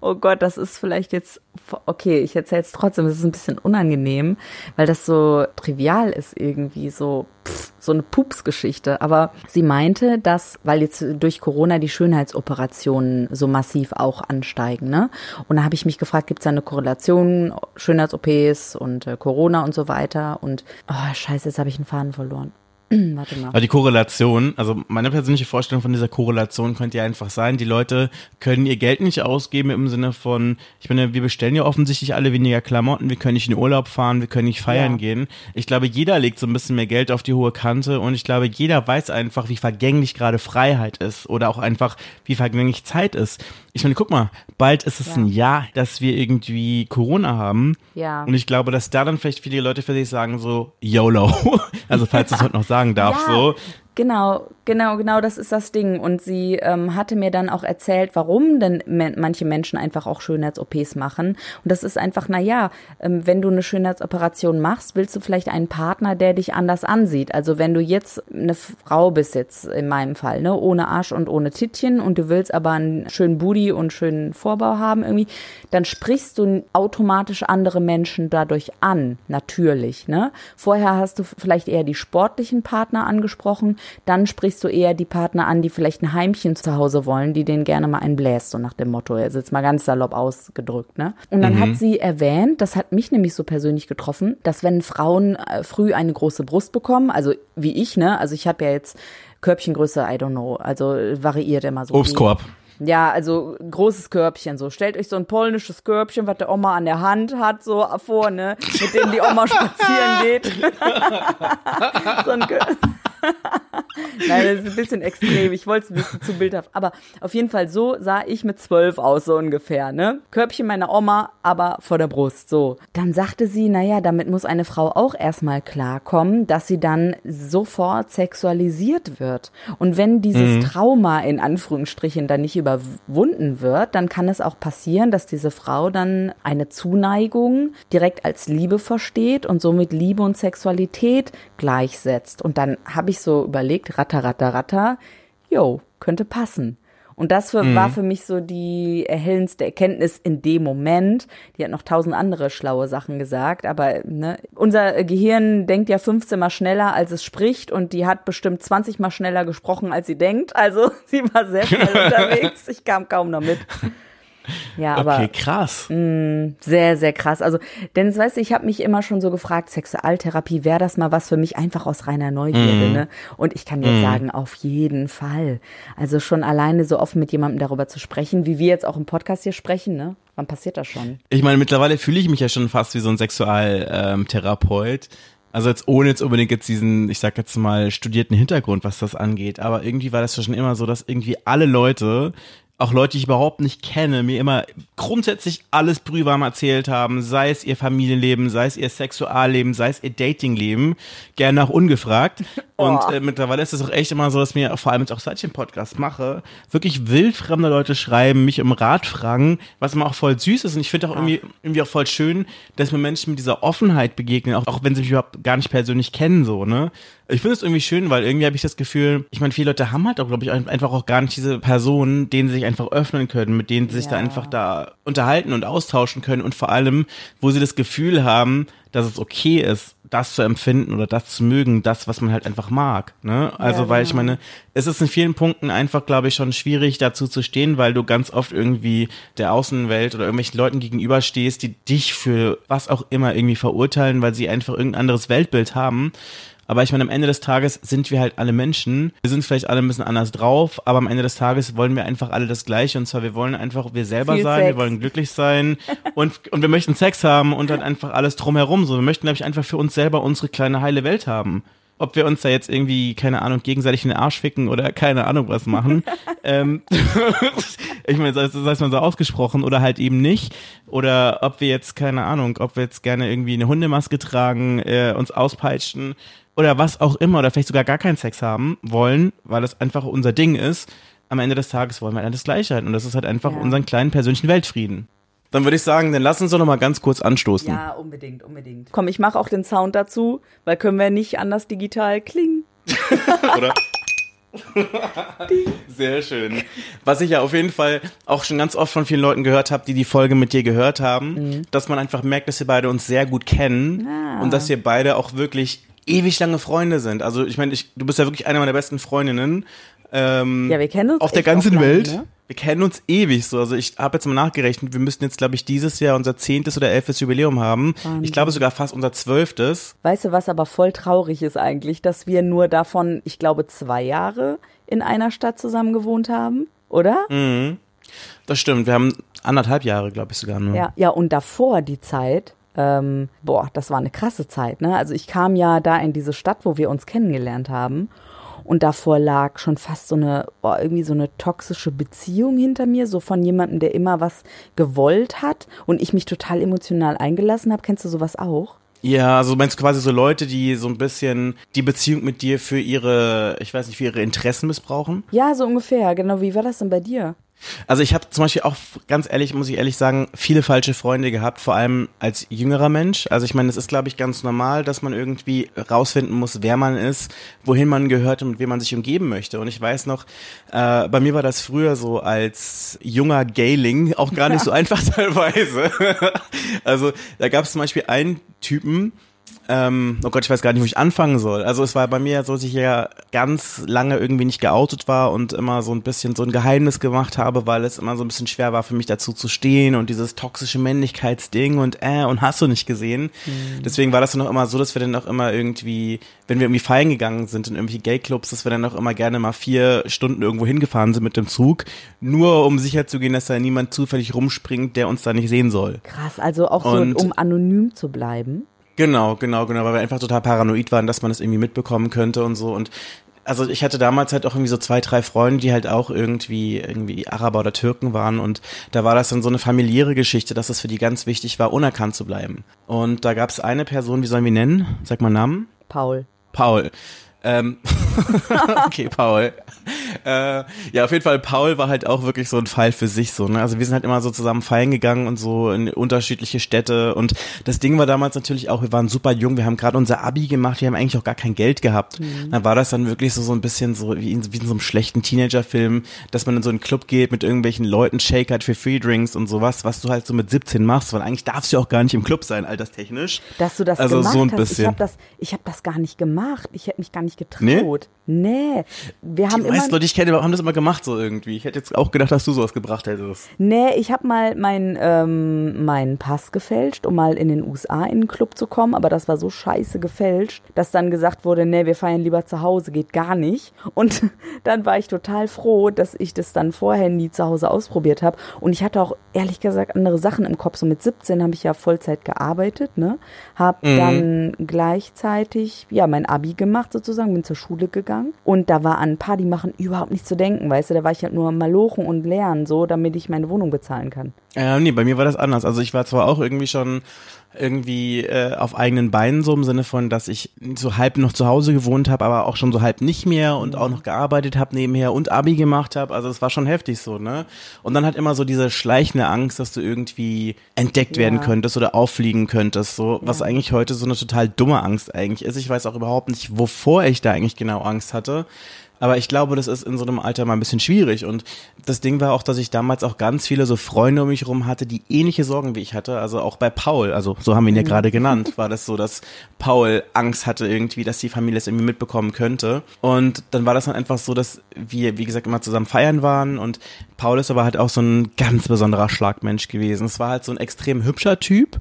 D: Oh Gott, das ist vielleicht jetzt, okay, ich erzähle es trotzdem, es ist ein bisschen unangenehm, weil das so trivial ist irgendwie, so, pff, so eine Pupsgeschichte. Aber sie meinte, dass, weil jetzt durch Corona die Schönheitsoperationen so massiv auch ansteigen, ne? Und da habe ich mich gefragt, gibt es da eine Korrelation, Schönheits-OPs und äh, Corona und so weiter? Und, oh, scheiße, jetzt habe ich einen Faden verloren. Warte mal.
C: Aber die Korrelation, also meine persönliche Vorstellung von dieser Korrelation könnte ja einfach sein, die Leute können ihr Geld nicht ausgeben im Sinne von, ich meine, wir bestellen ja offensichtlich alle weniger Klamotten, wir können nicht in den Urlaub fahren, wir können nicht feiern
D: Ja.
C: gehen. Ich glaube, jeder legt so ein bisschen mehr Geld auf die hohe Kante und ich glaube, jeder weiß einfach, wie vergänglich gerade Freiheit ist oder auch einfach, wie vergänglich Zeit ist. Ich meine, guck mal, bald ist es
D: Ja.
C: ein Jahr, dass wir irgendwie Corona haben.
D: Ja.
C: Und ich glaube, dass da dann vielleicht viele Leute für sich sagen so, YOLO. Also falls du es heute noch sagen darf, so.
D: Genau, genau, genau, das ist das Ding. Und sie ähm, hatte mir dann auch erzählt, warum denn manche Menschen einfach auch Schönheits-OPs machen. Und das ist einfach, na ja, ähm, wenn du eine Schönheitsoperation machst, willst du vielleicht einen Partner, der dich anders ansieht. Also wenn du jetzt eine Frau bist jetzt in meinem Fall, ne, ohne Arsch und ohne Tittchen und du willst aber einen schönen Booty und schönen Vorbau haben irgendwie, dann sprichst du automatisch andere Menschen dadurch an, natürlich, ne? Vorher hast du vielleicht eher die sportlichen Partner angesprochen, dann sprichst du eher die Partner an, die vielleicht ein Heimchen zu Hause wollen, die denen gerne mal einen bläst, so nach dem Motto, also jetzt mal ganz salopp ausgedrückt, ne? Und dann hat sie erwähnt, das hat mich nämlich so persönlich getroffen, dass wenn Frauen äh, früh eine große Brust bekommen, also wie ich, ne? Also ich habe ja jetzt Körbchengröße, I don't know, also variiert immer so.
C: Obstkorb.
D: Ja, also großes Körbchen so. Stellt euch so ein polnisches Körbchen, was der Oma an der Hand hat, so vor, ne, mit dem die Oma spazieren geht. so ein Kö Nein, das ist ein bisschen extrem. Ich wollte es ein bisschen zu bildhaft. Aber auf jeden Fall so sah ich mit zwölf aus, so ungefähr, ne? Körbchen meiner Oma, aber vor der Brust, so. Dann sagte sie, naja, damit muss eine Frau auch erstmal klarkommen, dass sie dann sofort sexualisiert wird. Und wenn dieses mhm. Trauma in Anführungsstrichen dann nicht überwunden wird, dann kann es auch passieren, dass diese Frau dann eine Zuneigung direkt als Liebe versteht und somit Liebe und Sexualität gleichsetzt. Und dann habe ich so überlegt, ratter, ratter, ratter, jo, könnte passen. Und das für, mhm. war für mich so die erhellendste Erkenntnis in dem Moment. Die hat noch tausend andere schlaue Sachen gesagt, aber ne, unser Gehirn denkt ja 15 mal schneller, als es spricht und die hat bestimmt 20 mal schneller gesprochen, als sie denkt. Also sie war sehr schnell unterwegs. Ich kam kaum noch mit. Ja, aber.
C: Okay, krass.
D: Mh, sehr, sehr krass. Also, denn weißt du, ich habe mich immer schon so gefragt, Sexualtherapie, wäre das mal was für mich einfach aus reiner Neugierde, mm. ne? Und ich kann jetzt mm. sagen, auf jeden Fall. Also schon alleine so offen mit jemandem darüber zu sprechen, wie wir jetzt auch im Podcast hier sprechen, ne? Wann passiert das schon?
C: Ich meine, mittlerweile fühle ich mich ja schon fast wie so ein Sexualtherapeut. Ähm, also jetzt ohne jetzt unbedingt jetzt diesen, ich sag jetzt mal, studierten Hintergrund, was das angeht. Aber irgendwie war das schon immer so, dass irgendwie alle Leute auch Leute, die ich überhaupt nicht kenne, mir immer grundsätzlich alles brühwarm erzählt haben, sei es ihr Familienleben, sei es ihr Sexualleben, sei es ihr Datingleben, gerne auch ungefragt. Und äh, mittlerweile ist es auch echt immer so, dass mir, vor allem jetzt auch seit ich den Podcast mache, wirklich wildfremde Leute schreiben, mich um Rat fragen, was immer auch voll süß ist. Und ich finde auch irgendwie, irgendwie auch voll schön, dass mir Menschen mit dieser Offenheit begegnen, auch, auch wenn sie mich überhaupt gar nicht persönlich kennen, so, ne? Ich finde es irgendwie schön, weil irgendwie habe ich das Gefühl, ich meine, viele Leute haben halt auch, glaube ich, einfach auch gar nicht diese Personen, denen sie sich einfach öffnen können, mit denen sie sich ja. da einfach da unterhalten und austauschen können und vor allem, wo sie das Gefühl haben, dass es okay ist, das zu empfinden oder das zu mögen, das, was man halt einfach mag. Ne? Also, ja, weil ich genau. meine, es ist in vielen Punkten einfach, glaube ich, schon schwierig, dazu zu stehen, weil du ganz oft irgendwie der Außenwelt oder irgendwelchen Leuten gegenüberstehst, die dich für was auch immer irgendwie verurteilen, weil sie einfach irgendein anderes Weltbild haben. Aber ich meine, am Ende des Tages sind wir halt alle Menschen. Wir sind vielleicht alle ein bisschen anders drauf, aber am Ende des Tages wollen wir einfach alle das Gleiche. Und zwar, wir wollen einfach wir selber Viel sein, Sex. wir wollen glücklich sein und, und wir möchten Sex haben und dann einfach alles drumherum. So, wir möchten, glaube ich, einfach für uns selber unsere kleine heile Welt haben ob wir uns da jetzt irgendwie, keine Ahnung, gegenseitig in den Arsch ficken oder keine Ahnung was machen. ähm, ich meine, das heißt man so ausgesprochen oder halt eben nicht. Oder ob wir jetzt, keine Ahnung, ob wir jetzt gerne irgendwie eine Hundemaske tragen, äh, uns auspeitschen oder was auch immer oder vielleicht sogar gar keinen Sex haben wollen, weil das einfach unser Ding ist, am Ende des Tages wollen wir alles gleich halten und das ist halt einfach ja. unseren kleinen persönlichen Weltfrieden. Dann würde ich sagen, dann lass uns doch noch mal ganz kurz anstoßen.
D: Ja, unbedingt, unbedingt. Komm, ich mache auch den Sound dazu, weil können wir nicht anders digital klingen. Oder?
C: Sehr schön. Was ich ja auf jeden Fall auch schon ganz oft von vielen Leuten gehört habe, die die Folge mit dir gehört haben, mhm. dass man einfach merkt, dass wir beide uns sehr gut kennen ah. und dass wir beide auch wirklich ewig lange Freunde sind. Also ich meine, ich, du bist ja wirklich eine meiner besten Freundinnen. Ähm,
D: ja, wir kennen uns
C: auf der ganzen lang, Welt. Ne? Wir kennen uns ewig so. Also ich habe jetzt mal nachgerechnet, wir müssten jetzt, glaube ich, dieses Jahr unser zehntes oder elftes Jubiläum haben. Wahnsinn. Ich glaube sogar fast unser zwölftes.
D: Weißt du, was aber voll traurig ist eigentlich, dass wir nur davon, ich glaube, zwei Jahre in einer Stadt zusammen gewohnt haben, oder?
C: Mhm. Das stimmt. Wir haben anderthalb Jahre, glaube ich, sogar nur.
D: Ja, ja, und davor die Zeit, ähm, boah, das war eine krasse Zeit, ne? Also ich kam ja da in diese Stadt, wo wir uns kennengelernt haben. Und davor lag schon fast so eine, oh, irgendwie so eine toxische Beziehung hinter mir, so von jemandem, der immer was gewollt hat und ich mich total emotional eingelassen habe. Kennst du sowas auch?
C: Ja, also meinst du quasi so Leute, die so ein bisschen die Beziehung mit dir für ihre, ich weiß nicht, für ihre Interessen missbrauchen?
D: Ja, so ungefähr. Genau. Wie war das denn bei dir?
C: Also ich habe zum Beispiel auch ganz ehrlich, muss ich ehrlich sagen, viele falsche Freunde gehabt, vor allem als jüngerer Mensch. Also ich meine, es ist, glaube ich, ganz normal, dass man irgendwie rausfinden muss, wer man ist, wohin man gehört und mit wem man sich umgeben möchte. Und ich weiß noch, äh, bei mir war das früher so als junger Gayling auch gar nicht so einfach teilweise. also da gab es zum Beispiel einen Typen, ähm, oh Gott, ich weiß gar nicht, wo ich anfangen soll. Also es war bei mir so, dass ich ja ganz lange irgendwie nicht geoutet war und immer so ein bisschen so ein Geheimnis gemacht habe, weil es immer so ein bisschen schwer war für mich dazu zu stehen und dieses toxische Männlichkeitsding und äh und hast du nicht gesehen. Mhm. Deswegen war das dann auch immer so, dass wir dann auch immer irgendwie, wenn wir irgendwie feiern gegangen sind in irgendwie Gay-Clubs, dass wir dann auch immer gerne mal vier Stunden irgendwo hingefahren sind mit dem Zug, nur um sicher zu gehen, dass da niemand zufällig rumspringt, der uns da nicht sehen soll.
D: Krass, also auch und so, um anonym zu bleiben.
C: Genau, genau, genau, weil wir einfach total paranoid waren, dass man das irgendwie mitbekommen könnte und so. Und also ich hatte damals halt auch irgendwie so zwei, drei Freunde, die halt auch irgendwie, irgendwie Araber oder Türken waren und da war das dann so eine familiäre Geschichte, dass es für die ganz wichtig war, unerkannt zu bleiben. Und da gab es eine Person, wie sollen wir nennen? Sag mal Namen.
D: Paul.
C: Paul. Ähm, okay, Paul. Äh, ja, auf jeden Fall, Paul war halt auch wirklich so ein Fall für sich so. Ne? Also wir sind halt immer so zusammen feiern gegangen und so in unterschiedliche Städte. Und das Ding war damals natürlich auch, wir waren super jung, wir haben gerade unser Abi gemacht, wir haben eigentlich auch gar kein Geld gehabt. Mhm. Dann war das dann wirklich so, so ein bisschen so wie in, wie in so einem schlechten Teenagerfilm, dass man in so einen Club geht mit irgendwelchen Leuten, Shake hat für Free Drinks und sowas, was du halt so mit 17 machst, weil eigentlich darfst du auch gar nicht im Club sein, alterstechnisch.
D: Dass du das
C: also
D: gemacht
C: so ein
D: hast.
C: bisschen.
D: Ich habe das, ich hab das gar nicht gemacht. Ich hätte mich gar nicht getraut. Nee. Wir haben
C: Die
D: immer.
C: meisten Leute, die ich kenne, haben das immer gemacht so irgendwie. Ich hätte jetzt auch gedacht, dass du sowas gebracht hättest.
D: Nee, ich habe mal meinen ähm, meinen Pass gefälscht, um mal in den USA in den Club zu kommen, aber das war so scheiße gefälscht, dass dann gesagt wurde, nee, wir feiern lieber zu Hause, geht gar nicht. Und dann war ich total froh, dass ich das dann vorher nie zu Hause ausprobiert habe. Und ich hatte auch ehrlich gesagt andere Sachen im Kopf. So mit 17 habe ich ja Vollzeit gearbeitet, ne? Hab dann gleichzeitig ja mein Abi gemacht sozusagen, bin zur Schule gegangen und da war an Party machen überhaupt nicht zu denken, weißt du, da war ich halt nur malochen und lernen so, damit ich meine Wohnung bezahlen kann.
C: Ja, nee, bei mir war das anders. Also ich war zwar auch irgendwie schon irgendwie äh, auf eigenen Beinen so im Sinne von, dass ich so halb noch zu Hause gewohnt habe, aber auch schon so halb nicht mehr und auch noch gearbeitet habe nebenher und Abi gemacht habe. Also es war schon heftig so, ne? Und dann hat immer so diese schleichende Angst, dass du irgendwie entdeckt werden
D: Ja.
C: könntest oder auffliegen könntest, so was eigentlich heute so eine total dumme Angst eigentlich ist. Ich weiß auch überhaupt nicht, wovor ich da eigentlich genau Angst hatte. Aber ich glaube, das ist in so einem Alter mal ein bisschen schwierig. Und das Ding war auch, dass ich damals auch ganz viele so Freunde um mich rum hatte, die ähnliche Sorgen wie ich hatte. Also auch bei Paul, also so haben wir ihn ja gerade genannt, war das so, dass Paul Angst hatte irgendwie, dass die Familie es irgendwie mitbekommen könnte. Und dann war das dann einfach so, dass wir, wie gesagt, immer zusammen feiern waren. Und Paul ist aber halt auch so ein ganz besonderer Schlagmensch gewesen. Es war halt so ein extrem hübscher Typ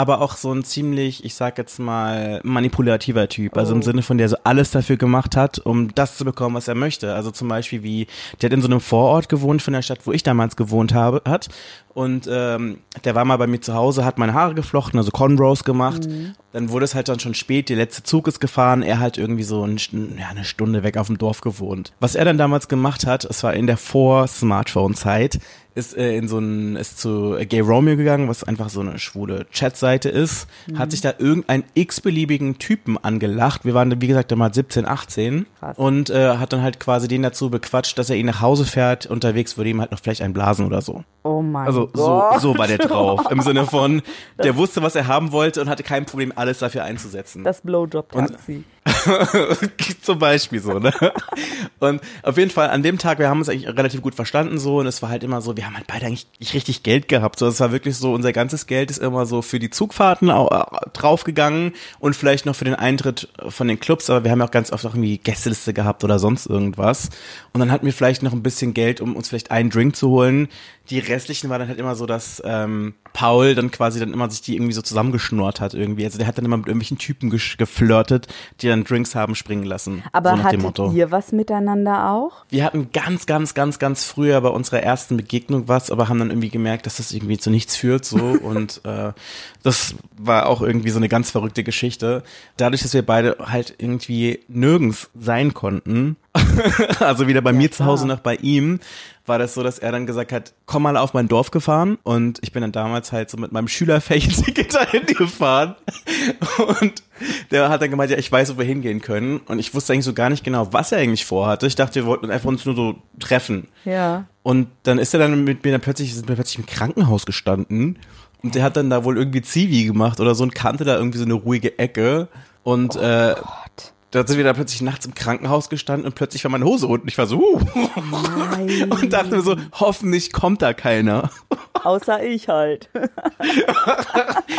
C: aber auch so ein ziemlich, ich sag jetzt mal, manipulativer Typ. Also im Sinne von, der so alles dafür gemacht hat, um das zu bekommen, was er möchte. Also zum Beispiel wie, der hat in so einem Vorort gewohnt von der Stadt, wo ich damals gewohnt habe, hat. Und ähm, der war mal bei mir zu Hause, hat meine Haare geflochten, also Cornrows gemacht. Dann wurde es halt dann schon spät, der letzte Zug ist gefahren, er halt irgendwie so ein, ja, eine Stunde weg auf dem Dorf gewohnt. Was er dann damals gemacht hat, es war in der Vor-Smartphone-Zeit, ist äh, in so ein, ist zu Gay Romeo gegangen, was einfach so eine schwule Chatseite ist, hat sich da irgendeinen x-beliebigen Typen angelacht. Wir waren, wie gesagt, damals 17, 18
D: Krass.
C: und äh, hat dann halt quasi den dazu bequatscht, dass er ihn nach Hause fährt. Unterwegs würde ihm halt noch vielleicht ein blasen oder so.
D: Oh mein
C: Also so,
D: Gott.
C: so war der drauf. Im Sinne von, der wusste, was er haben wollte und hatte kein Problem, alles dafür einzusetzen.
D: Das Blowjob-Taxi.
C: Zum Beispiel so, ne? Und auf jeden Fall an dem Tag, wir haben uns eigentlich relativ gut verstanden so und es war halt immer so, wir haben halt beide eigentlich nicht richtig Geld gehabt. So, es war wirklich so, unser ganzes Geld ist immer so für die Zugfahrten äh, draufgegangen und vielleicht noch für den Eintritt von den Clubs, aber wir haben ja auch ganz oft auch irgendwie Gästeliste gehabt oder sonst irgendwas. Und dann hatten wir vielleicht noch ein bisschen Geld, um uns vielleicht einen Drink zu holen. Die restlichen war dann halt immer so, dass ähm, Paul dann quasi dann immer sich die irgendwie so zusammengeschnurrt hat irgendwie. Also der hat dann immer mit irgendwelchen Typen geflirtet, die dann Drinks haben springen lassen.
D: Aber
C: so
D: hattet ihr was miteinander auch?
C: Wir hatten ganz, ganz, ganz, ganz früher bei unserer ersten Begegnung was, aber haben dann irgendwie gemerkt, dass das irgendwie zu nichts führt so und äh, das war auch irgendwie so eine ganz verrückte Geschichte. Dadurch, dass wir beide halt irgendwie nirgends sein konnten, also weder bei mir zu Hause
D: klar.
C: noch bei ihm, war das so, dass er dann gesagt hat, komm mal auf mein Dorf gefahren und ich bin dann damals halt so mit meinem Schülerferienticket dahin gefahren und der hat dann gemeint, ja, ich weiß, wo wir hingehen können und ich wusste eigentlich so gar nicht genau, was er eigentlich vorhatte. Ich dachte, wir wollten einfach uns nur so treffen.
D: Ja.
C: Und dann ist er dann mit mir dann plötzlich, sind wir plötzlich im Krankenhaus gestanden und der hat dann da wohl irgendwie Zivi gemacht oder so und kannte da irgendwie so eine ruhige Ecke und äh,
D: Gott.
C: Da sind wir da plötzlich nachts im Krankenhaus gestanden und plötzlich war meine Hose unten. Ich war so, uh, und dachte mir so, hoffentlich kommt da keiner.
D: Außer ich halt.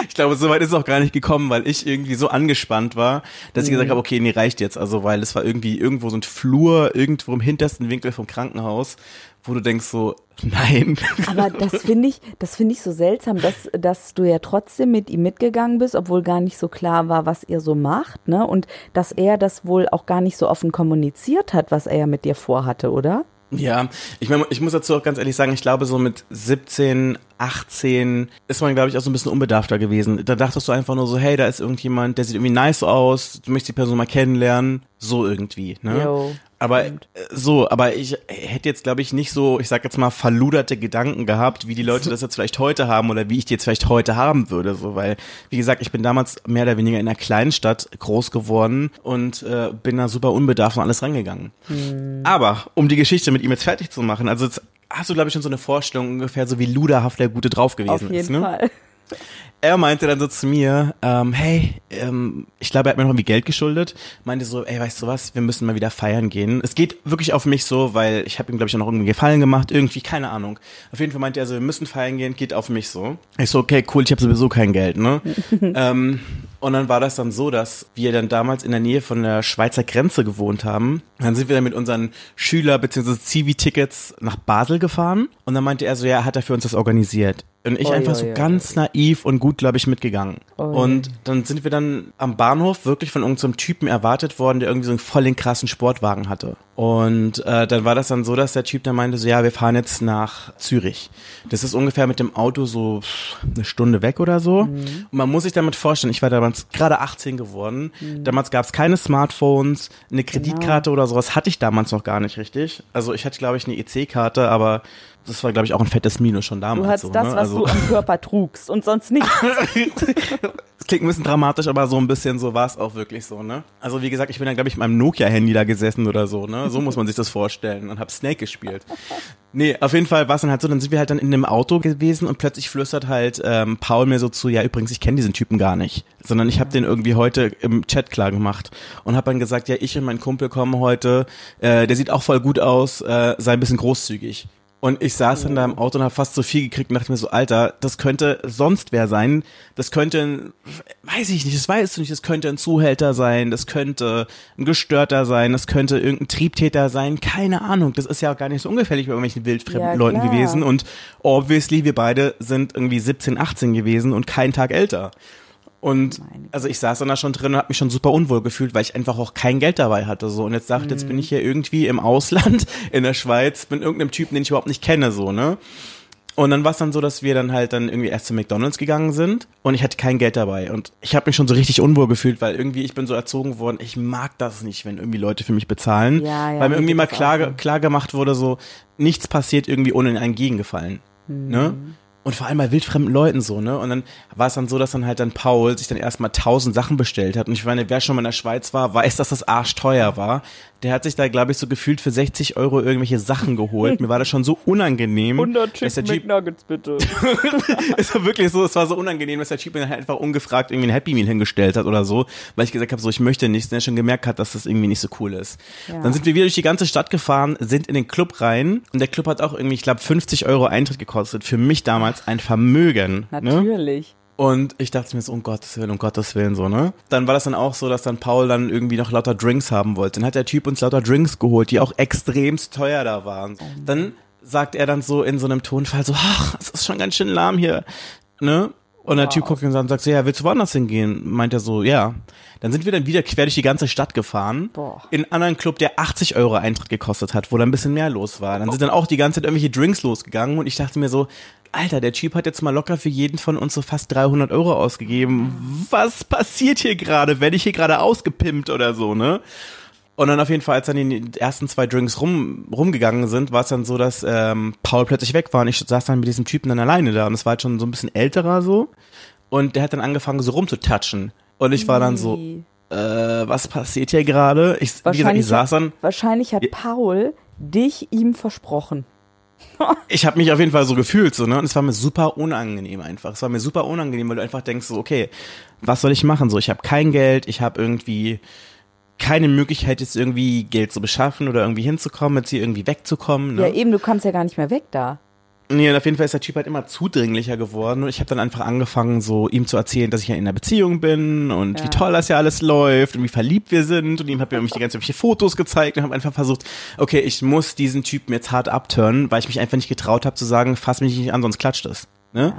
C: Ich glaube, so weit ist es auch gar nicht gekommen, weil ich irgendwie so angespannt war, dass ich gesagt
D: Mhm.
C: habe, okay, nee, reicht jetzt. Also, weil es war irgendwie irgendwo so ein Flur, irgendwo im hintersten Winkel vom Krankenhaus, wo du denkst so, nein.
D: Aber das finde ich, das finde ich so seltsam, dass, dass du ja trotzdem mit ihm mitgegangen bist, obwohl gar nicht so klar war, was ihr so macht, ne? Und dass er das wohl auch gar nicht so offen kommuniziert hat, was er ja mit dir vorhatte, oder?
C: Ja, ich meine, ich muss dazu auch ganz ehrlich sagen, ich glaube, so mit 17, 18 ist man, glaube ich, auch so ein bisschen unbedarfter gewesen. Da dachtest du einfach nur so, hey, da ist irgendjemand, der sieht irgendwie nice aus, du möchtest die Person mal kennenlernen. So irgendwie, ne?
D: Jo,
C: aber äh, so, aber ich hätte jetzt, glaube ich, nicht so, ich sag jetzt mal, verluderte Gedanken gehabt, wie die Leute das jetzt vielleicht heute haben oder wie ich die jetzt vielleicht heute haben würde. So, weil, wie gesagt, ich bin damals mehr oder weniger in einer kleinen Stadt groß geworden und äh, bin da super unbedarft und alles rangegangen. Aber um die Geschichte mit ihm jetzt fertig zu machen, also jetzt hast du, glaube ich, schon so eine Vorstellung ungefähr so wie luderhaft der Gute drauf gewesen
D: Auf jeden
C: ist. Ne?
D: Fall.
C: Er meinte dann so zu mir, ähm, hey, ähm, ich glaube, er hat mir noch irgendwie Geld geschuldet. Meinte so, ey, weißt du was, wir müssen mal wieder feiern gehen. Es geht wirklich auf mich so, weil ich habe ihm, glaube ich, auch noch irgendwie Gefallen gemacht, irgendwie, keine Ahnung. Auf jeden Fall meinte er so, wir müssen feiern gehen, geht auf mich so. Ich so, okay, cool, ich habe sowieso kein Geld, ne? ähm, und dann war das dann so, dass wir dann damals in der Nähe von der Schweizer Grenze gewohnt haben. Dann sind wir dann mit unseren Schüler- bzw. Zivi-Tickets nach Basel gefahren. Und dann meinte er so, ja, hat er für uns das organisiert. Und ich
D: Oi,
C: einfach so
D: oi,
C: ganz naiv und gut, glaube ich, mitgegangen.
D: Ui.
C: Und dann sind wir dann am Bahnhof wirklich von irgendeinem Typen erwartet worden, der irgendwie so einen voll den krassen Sportwagen hatte. Und äh, dann war das dann so, dass der Typ dann meinte so, ja, wir fahren jetzt nach Zürich. Das ist ungefähr mit dem Auto so eine Stunde weg oder so.
D: Mhm.
C: Und man muss sich damit vorstellen, ich war damals gerade 18 geworden.
D: Mhm.
C: Damals gab es keine Smartphones,
D: Genau.
C: eine Kreditkarte oder sowas hatte ich damals noch gar nicht richtig. Also ich hatte, glaube ich, eine EC-Karte, aber das war, glaube ich, auch ein fettes Minus schon damals.
D: Du hast
C: so,
D: das,
C: ne?
D: was
C: also,
D: du am Körper trugst und sonst nichts.
C: Das klingt ein bisschen dramatisch, aber so ein bisschen so war es auch wirklich so, ne? Also wie gesagt, ich bin dann, glaube ich, mit meinem Nokia-Handy da gesessen oder so, ne? So muss man sich das vorstellen und hab Snake gespielt. Nee, auf jeden Fall war es dann halt so, dann sind wir halt dann in einem Auto gewesen und plötzlich flüstert halt ähm, Paul mir so zu, ja übrigens, ich kenne diesen Typen gar nicht, sondern ich habe den irgendwie heute im Chat klar gemacht und habe dann gesagt, ja, ich und mein Kumpel kommen heute, äh, der sieht auch voll gut aus, äh, sei ein bisschen großzügig. Und ich saß dann da im Auto und habe fast so viel gekriegt und dachte mir so, Alter, das könnte sonst wer sein. Das könnte ein, weiß ich nicht, das weißt du nicht, das könnte ein Zuhälter sein, das könnte ein Gestörter sein, das könnte irgendein Triebtäter sein, keine Ahnung. Das ist ja auch gar nicht so ungefährlich bei irgendwelchen wildfremden
D: Ja,
C: Leuten
D: klar.
C: gewesen. Und obviously, wir beide sind irgendwie 17, 18 gewesen und keinen Tag älter. Und
D: Meine
C: also ich saß dann da schon drin und habe mich schon super unwohl gefühlt, weil ich einfach auch kein Geld dabei hatte. So und jetzt dachte, jetzt bin ich hier irgendwie im Ausland in der Schweiz, bin irgendeinem Typen, den ich überhaupt nicht kenne, so ne. Und dann war es dann so, dass wir dann halt dann irgendwie erst zu McDonalds gegangen sind und ich hatte kein Geld dabei und ich habe mich schon so richtig unwohl gefühlt, weil irgendwie ich bin so erzogen worden, ich mag das nicht, wenn irgendwie Leute für mich bezahlen,
D: Ja, ja,
C: weil mir irgendwie mal klar, klar gemacht wurde, so nichts passiert irgendwie ohne einen Gegengefallen, ne? Und vor allem bei wildfremden Leuten so, ne? Und dann war es dann so, dass dann halt dann Paul sich dann erstmal tausend Sachen bestellt hat. Und ich meine, wer schon mal in der Schweiz war, weiß, dass das arschteuer war. Der hat sich da, glaube ich, so gefühlt für 60 Euro irgendwelche Sachen geholt. Mir war das schon so unangenehm.
D: 100
C: dass der
D: Chicken
C: Jeep,
D: McNuggets bitte.
C: es war wirklich so, es war so unangenehm, dass der Typ mir halt einfach ungefragt irgendwie ein Happy Meal hingestellt hat oder so, weil ich gesagt habe, so ich möchte nichts, und er schon gemerkt hat, dass das irgendwie nicht so cool ist.
D: Ja.
C: Dann sind wir wieder durch die ganze Stadt gefahren, sind in den Club rein und der Club hat auch irgendwie, ich glaube, 50 Euro Eintritt gekostet. Für mich damals ein Vermögen. Ne? Und ich dachte mir so, um Gottes Willen, um Gottes Willen, so, ne? Dann war das dann auch so, dass dann Paul dann irgendwie noch lauter Drinks haben wollte. Dann hat der Typ uns lauter Drinks geholt, die auch extremst teuer da waren. Dann sagt er dann so in so einem Tonfall so, ach, es ist schon ganz schön lahm hier, ne? Und der Typ guckt ihn an und sagt so, ja, willst du woanders hingehen? Meint er so, ja. Dann sind wir dann wieder quer durch die ganze Stadt gefahren.
D: Boah.
C: In einen anderen Club, der 80 Euro Eintritt gekostet hat, wo da ein bisschen mehr los war. Dann sind dann auch die ganze Zeit irgendwelche Drinks losgegangen und ich dachte mir so, Alter, der Typ hat jetzt mal locker für jeden von uns so fast 300 Euro ausgegeben. Was passiert hier gerade? Werde ich hier gerade ausgepimpt oder so, ne? Und dann auf jeden Fall, als dann die ersten zwei Drinks rum, rumgegangen sind, war es dann so, dass ähm, Paul plötzlich weg war und ich saß dann mit diesem Typen dann alleine da und es war halt schon so ein bisschen älterer so und der hat dann angefangen so rumzutatschen und ich war dann so, äh, was passiert hier gerade? Ich, wie gesagt, ich saß dann,
D: wahrscheinlich hat Paul dich ihm versprochen.
C: ich habe mich auf jeden Fall so gefühlt so, ne? Und es war mir super unangenehm einfach. Es war mir super unangenehm, weil du einfach denkst so, okay, was soll ich machen? So, ich habe kein Geld, ich habe irgendwie keine Möglichkeit jetzt irgendwie Geld zu beschaffen oder irgendwie hinzukommen, jetzt hier irgendwie wegzukommen. Ne?
D: Ja, eben, du kommst ja gar nicht mehr weg da.
C: Nee, und auf jeden Fall ist der Typ halt immer zudringlicher geworden und ich habe dann einfach angefangen, so ihm zu erzählen, dass ich ja in einer Beziehung bin und
D: Ja.
C: wie toll das ja alles läuft und wie verliebt wir sind und ihm habe mir mich die ganze Zeit Fotos gezeigt und habe einfach versucht, okay, ich muss diesen Typen jetzt hart abturnen, weil ich mich einfach nicht getraut habe zu sagen, fass mich nicht an, sonst klatscht es. Ne?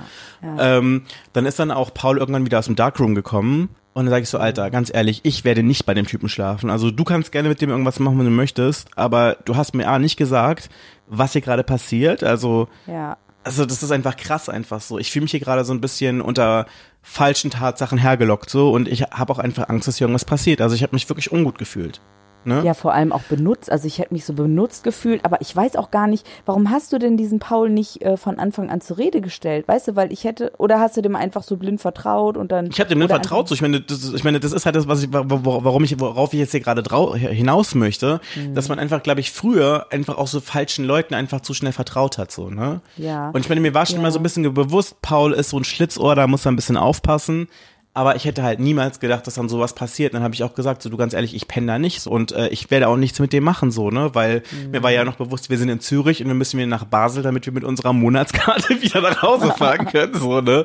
C: Ähm, dann ist dann auch Paul irgendwann wieder aus dem Darkroom gekommen und dann sage ich so, Alter, ganz ehrlich, ich werde nicht bei dem Typen schlafen. Also du kannst gerne mit dem irgendwas machen, wenn du möchtest, aber du hast mir A nicht gesagt, was hier gerade passiert. Also
D: Ja.
C: also das ist einfach krass einfach so. Ich fühle mich hier gerade so ein bisschen unter falschen Tatsachen hergelockt so und ich habe auch einfach Angst, dass hier irgendwas passiert. Also ich habe mich wirklich ungut gefühlt. Ne?
D: Ja, vor allem auch benutzt. Also ich hätte mich so benutzt gefühlt, aber ich weiß auch gar nicht, warum hast du denn diesen Paul nicht äh, von Anfang an zur Rede gestellt? Weißt du, weil ich hätte, oder hast du dem einfach so blind vertraut und dann.
C: Ich habe dem blind vertraut. So, ich meine, das, ist- ich meine, das ist halt das, was ich, wa- wa- warum ich, worauf ich jetzt hier gerade hinaus möchte,
D: Mhm.
C: dass man einfach, glaube ich, früher einfach auch so falschen Leuten einfach zu schnell vertraut hat, so ne.
D: Ja.
C: Und ich meine, mir war schon
D: Ja.
C: mal so ein bisschen bewusst, Paul ist so ein Schlitzohr, da muss er ein bisschen aufpassen. Aber ich hätte halt niemals gedacht, dass dann sowas passiert. Dann habe ich auch gesagt, so du ganz ehrlich, ich penne da nicht so und äh, ich werde auch nichts mit dem machen so, ne, weil mir war ja noch bewusst, wir sind in Zürich und wir müssen wieder nach Basel, damit wir mit unserer Monatskarte wieder nach Hause fahren können, so, ne.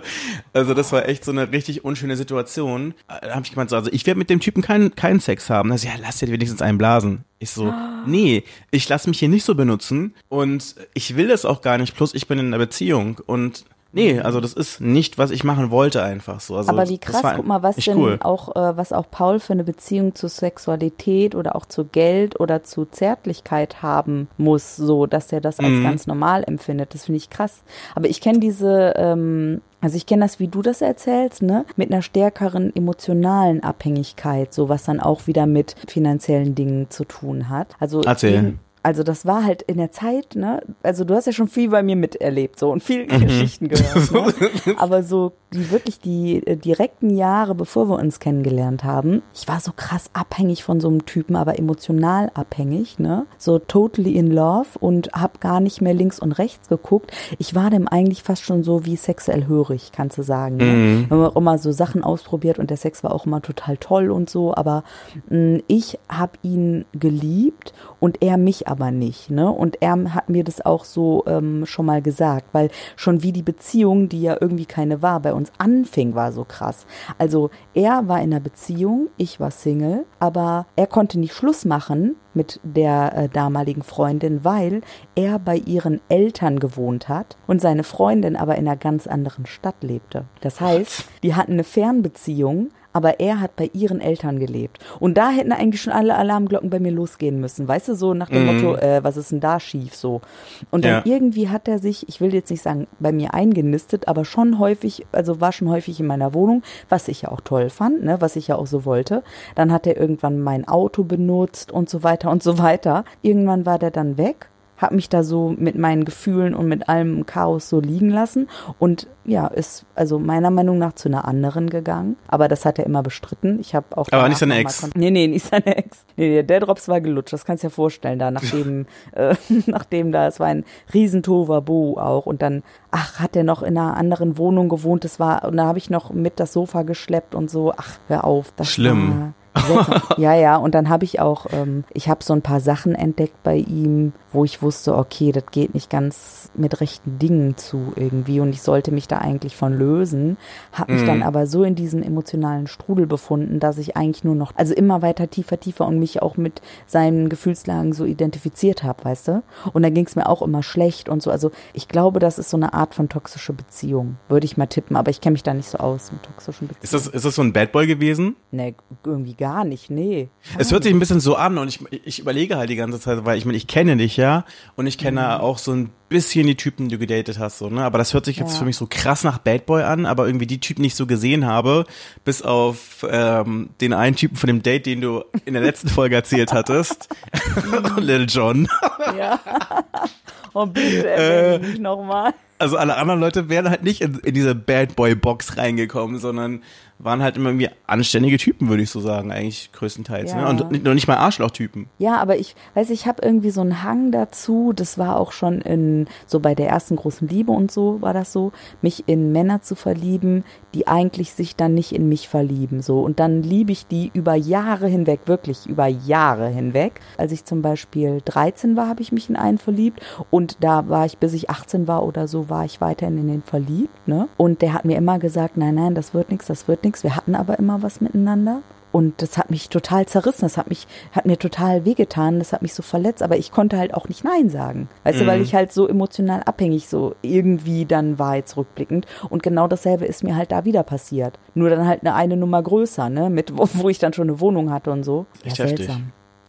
C: Also das war echt so eine richtig unschöne Situation. Äh, Da habe ich gemeint, so, also ich werde mit dem Typen keinen keinen Sex haben. Also ja, lass dir wenigstens einen blasen. Ich so, nee, ich lasse mich hier nicht so benutzen und ich will das auch gar nicht. Plus ich bin in einer Beziehung und Nee, also das ist nicht, was ich machen wollte einfach so. Also
D: aber wie krass, guck mal, was denn
C: cool.
D: auch, äh, was auch Paul für eine Beziehung zu Sexualität oder auch zu Geld oder zu Zärtlichkeit haben muss, so dass er das als
C: Mhm.
D: ganz normal empfindet. Das finde ich krass. Aber ich kenne diese, ähm, also ich kenne das, wie du das erzählst, ne, mit einer stärkeren emotionalen Abhängigkeit, so was dann auch wieder mit finanziellen Dingen zu tun hat. Also
C: Erzähl.
D: Also das war halt in der Zeit, ne? Also du hast ja schon viel bei mir miterlebt so und viel Geschichten gehört. Ne? Aber so die wirklich die äh, direkten Jahre, bevor wir uns kennengelernt haben, ich war so krass abhängig von so einem Typen, aber emotional abhängig, ne? So totally in love und hab gar nicht mehr links und rechts geguckt. Ich war dem eigentlich fast schon so wie sexuell hörig, kannst du sagen. Ne? Wir haben auch immer so Sachen ausprobiert und der Sex war auch immer total toll und so, aber mh, ich habe ihn geliebt und er mich aber nicht, ne? Und er hat mir das auch so ähm, schon mal gesagt, weil schon wie die Beziehung, die ja irgendwie keine war, bei uns anfing, war so krass. Also er war in einer Beziehung, ich war Single, aber er konnte nicht Schluss machen mit der äh, damaligen Freundin, weil er bei ihren Eltern gewohnt hat und seine Freundin aber in einer ganz anderen Stadt lebte. Das heißt, die hatten eine Fernbeziehung, aber er hat bei ihren Eltern gelebt. Und da hätten eigentlich schon alle Alarmglocken bei mir losgehen müssen. Weißt du, so nach dem Motto, äh, was ist denn da schief so? Und dann
C: Ja.
D: irgendwie hat er sich, ich will jetzt nicht sagen, bei mir eingenistet, aber schon häufig, also war schon häufig in meiner Wohnung, was ich ja auch toll fand, ne, was ich ja auch so wollte. Dann hat er irgendwann mein Auto benutzt und so weiter und so weiter. Irgendwann war der dann weg hab mich da so mit meinen Gefühlen und mit allem Chaos so liegen lassen und ja, ist also meiner Meinung nach zu einer anderen gegangen, aber das hat er immer bestritten. Ich habe auch
C: Aber nicht seine Ex.
D: Nee, nee, nicht seine Ex. Nee, nee, der Drops war gelutscht, das kannst du dir vorstellen, da nachdem äh, nachdem da es war ein Riesentoverbo auch und dann ach, hat er noch in einer anderen Wohnung gewohnt, das war und da habe ich noch mit das Sofa geschleppt und so. Ach, hör auf, das
C: Schlimm.
D: War, Seltsam. ja, ja, und dann habe ich auch, ähm, ich habe so ein paar Sachen entdeckt bei ihm, wo ich wusste, okay, das geht nicht ganz mit rechten Dingen zu irgendwie und ich sollte mich da eigentlich von lösen. Habe mich dann aber so in diesem emotionalen Strudel befunden, dass ich eigentlich nur noch, also immer weiter tiefer, tiefer und mich auch mit seinen Gefühlslagen so identifiziert habe, weißt du? Und da ging es mir auch immer schlecht und so. Also ich glaube, das ist so eine Art von toxische Beziehung, würde ich mal tippen, aber ich kenne mich da nicht so aus mit toxischen Beziehungen.
C: Ist das, ist das so ein Bad Boy gewesen?
D: Nee, irgendwie gar nicht, nee.
C: Es hört sich ein bisschen so an und ich, ich überlege halt die ganze Zeit, weil ich meine, ich kenne dich ja und ich kenne
D: Mhm.
C: auch so ein bisschen die Typen, die du gedatet hast, so, ne? Aber das hört sich jetzt
D: Ja.
C: für mich so krass nach Bad Boy an, aber irgendwie die Typen, die ich so gesehen habe, bis auf ähm, den einen Typen von dem Date, den du in der letzten Folge erzählt hattest, Lil John.
D: Ja. Und bitte erwähne mich nochmal.
C: Also alle anderen Leute wären halt nicht in, in diese Bad Boy Box reingekommen, sondern waren halt immer irgendwie anständige Typen, würde ich so sagen, eigentlich größtenteils.
D: Ja.
C: Ne? Und nicht, noch nicht mal Arschlochtypen.
D: Ja, aber ich weiß, ich habe irgendwie so einen Hang dazu. Das war auch schon in so bei der ersten großen Liebe und so war das so, mich in Männer zu verlieben, die eigentlich sich dann nicht in mich verlieben. So und dann liebe ich die über Jahre hinweg, wirklich über Jahre hinweg. Als ich zum Beispiel 13 war, habe ich mich in einen verliebt und da war ich, bis ich 18 war oder so, war ich weiterhin in den verliebt. Ne? Und der hat mir immer gesagt, nein, nein, das wird nichts, das wird nichts. Wir hatten aber immer was miteinander. Und das hat mich total zerrissen, das hat mich, hat mir total wehgetan, das hat mich so verletzt, aber ich konnte halt auch nicht Nein sagen. Weißt du, weil ich halt so emotional abhängig so irgendwie dann war jetzt rückblickend. Und genau dasselbe ist mir halt da wieder passiert. Nur dann halt eine, eine Nummer größer, ne, mit, wo, wo ich dann schon eine Wohnung hatte und so. Ja,
C: heftig.